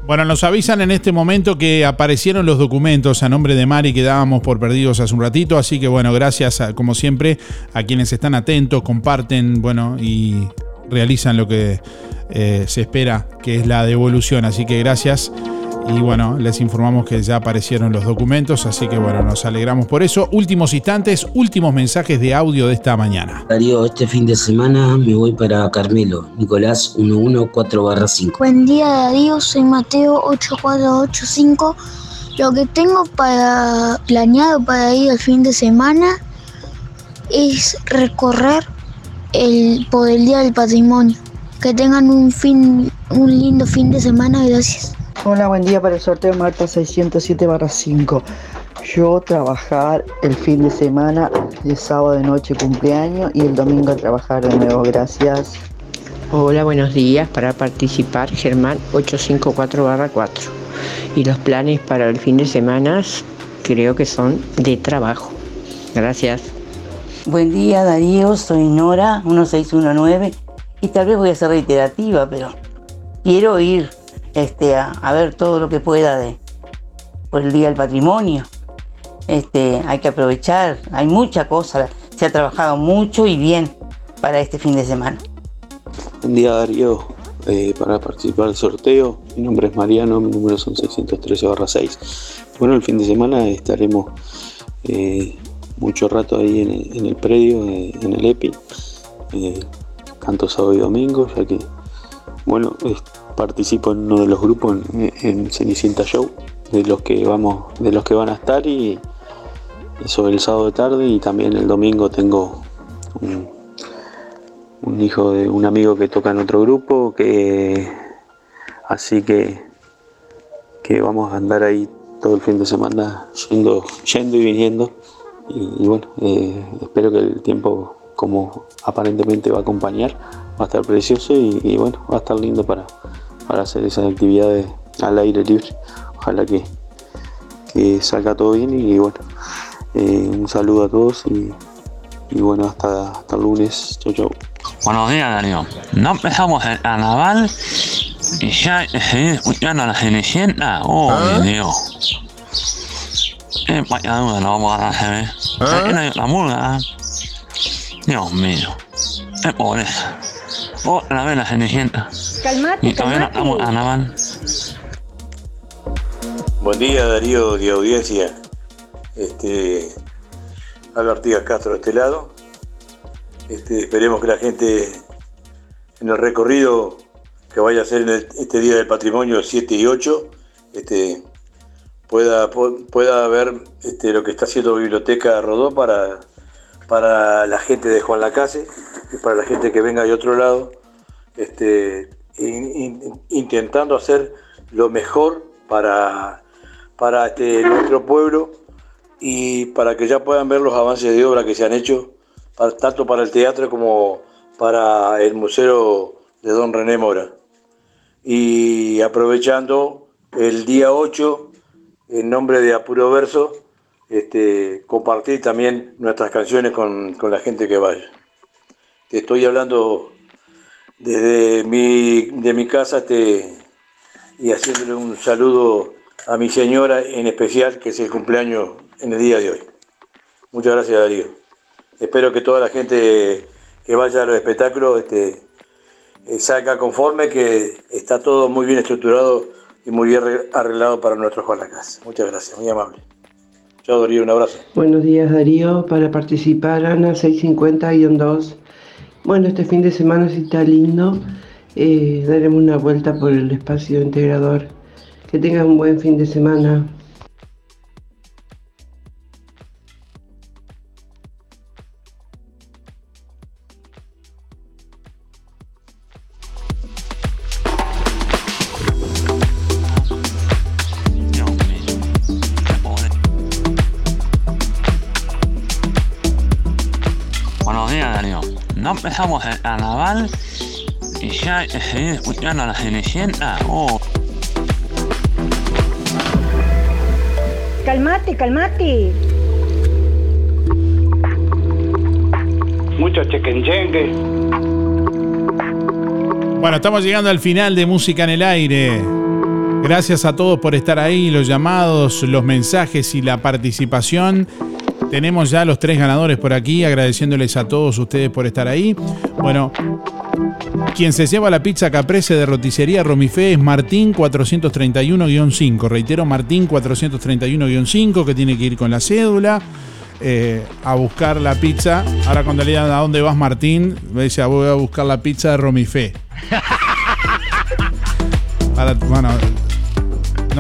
Bueno, nos avisan en este momento que aparecieron los documentos a nombre de Mari que dábamos por perdidos hace un ratito, así que bueno, gracias como siempre a quienes están atentos, comparten, bueno, y realizan lo que eh, se espera, que es la devolución, así que gracias. Y bueno, les informamos que ya aparecieron los documentos, así que bueno, nos alegramos por eso. Últimos instantes, últimos mensajes de audio de esta mañana. Darío, este fin de semana me voy para Carmelo, Nicolás 114-5. Buen día Darío, soy Mateo 8485. Lo que tengo para planeado para ir el fin de semana es recorrer el, por el Día del Patrimonio. Que tengan un, fin, un lindo fin de semana, gracias. Hola, buen día para el sorteo Marta 607-5. Yo trabajar el fin de semana, el sábado de noche cumpleaños y el domingo a trabajar de nuevo, gracias. Hola, buenos días. Para participar, Germán 854-4. Y los planes para el fin de semana creo que son de trabajo. Gracias. Buen día Darío, soy Nora 1619 y tal vez voy a ser reiterativa, pero quiero ir este, a, ver todo lo que pueda de, por el Día del Patrimonio. Este, hay que aprovechar, hay mucha cosa, se ha trabajado mucho y bien para este fin de semana. Buen día Darío, Eh, para participar del sorteo, mi nombre es Mariano, mi número son 613-6. Bueno, el fin de semana estaremos eh, mucho rato ahí en el, predio, eh, en el EPI, tanto sábado y domingo, ya que, bueno, es- participo en uno de los grupos en, en Cenicienta Show, de los que vamos, de los que van a estar y sobre el sábado de tarde y también el domingo tengo un, hijo de un amigo que toca en otro grupo, que así que que vamos a andar ahí todo el fin de semana yendo, y viniendo. Y, bueno, eh, espero que el tiempo como aparentemente va a acompañar, va a estar precioso y bueno, va a estar lindo para, para hacer esas actividades al aire libre. Ojalá que, que salga todo bien y bueno, eh, un saludo a todos y, y bueno, hasta, hasta el lunes. Chau, chau. Buenos días, Darío. No empezamos el carnaval y ya seguí escuchando a la Cenicienta. Oh, Dios. Eh, vaya duda, no vamos a. Aquí no hay otra murga. Dios mío. Qué pobreza. Otra vez la Cenicienta. Calmate, Y calmate. carnaval. Buen día Darío de audiencia. Este, Álvaro Artigas Castro de este lado. Este, esperemos que la gente en el recorrido que vaya a hacer en el- este Día del Patrimonio 7 y 8 este, pueda, pueda ver este, lo que está haciendo Biblioteca Rodó para, para la gente de Juan Lacase y para la gente que venga de otro lado, este, in- in- intentando hacer lo mejor para, para este, nuestro pueblo y para que ya puedan ver los avances de obra que se han hecho, tanto para el teatro como para el Museo de Don René Mora. Y aprovechando el día 8, en nombre de Apuro Verso, este, compartir también nuestras canciones con, con la gente que vaya. Te estoy hablando desde mi, de mi casa este, y haciéndole un saludo a mi señora en especial, que es el cumpleaños en el día de hoy. Muchas gracias, Darío. Espero que toda la gente que vaya a los espectáculos este, eh, salga conforme, que está todo muy bien estructurado y muy bien arre- arreglado para nuestros Juan Casa. Muchas gracias, muy amable. Chao, Darío, un abrazo. Buenos días Darío, para participar Ana 650-2. Bueno, este fin de semana si está lindo, eh, daremos una vuelta por el espacio integrador. Que tengas un buen fin de semana. No empezamos el carnaval y ya seguí escuchando a la Cenicienta. Oh, Calmate, calmate. Mucho chequenchengue. Bueno, estamos llegando al final de Música en el Aire. Gracias a todos por estar ahí, los llamados, los mensajes y la participación. Tenemos ya los tres ganadores por aquí, agradeciéndoles a todos ustedes por estar ahí. Bueno, quien se lleva la pizza caprese de roticería Romifé es Martín 431-5. Reitero, Martín 431-5, que tiene que ir con la cédula eh, a buscar la pizza. Ahora cuando le digan a dónde vas Martín, me dice, "Ah, voy a buscar la pizza de Romifé. Para- bueno,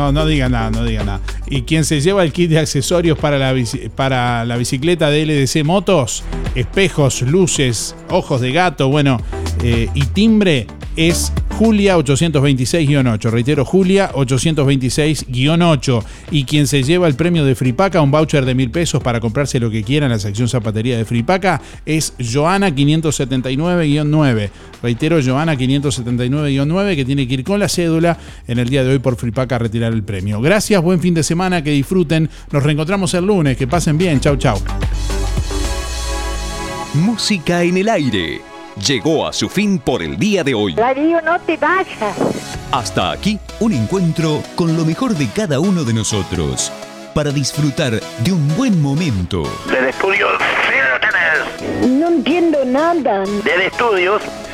No, no diga nada, no diga nada. Y quien se lleva el kit de accesorios para la, para la bicicleta de LDC Motos, espejos, luces, ojos de gato, bueno, eh, y timbre es Julia 826-8. Reitero, Julia 826-8. Y quien se lleva el premio de Fripaca, un voucher de mil pesos para comprarse lo que quiera en la sección zapatería de Fripaca, es Joana 579-9. Reitero, Joana 579-9, que tiene que ir con la cédula en el día de hoy por Fripaca a retirar el premio. Gracias, buen fin de semana, que disfruten. Nos reencontramos el lunes, que pasen bien. Chau, chau. Música en el aire llegó a su fin por el día de hoy. Darío, no te vayas. Hasta aquí, un encuentro con lo mejor de cada uno de nosotros, para disfrutar de un buen momento. Del estudio, No entiendo nada. Del estudios,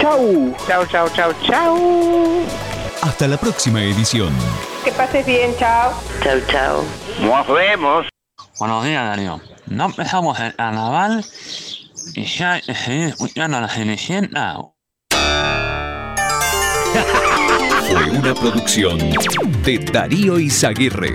Chau. Chao, chao, chao, chao. Hasta la próxima edición. Que pases bien. Chao. Chao, chao. Nos vemos. Buenos días, Darío. No empezamos el carnaval y ya estoy escuchando a la Cenicienta. Fue una producción de Darío Izaguirre.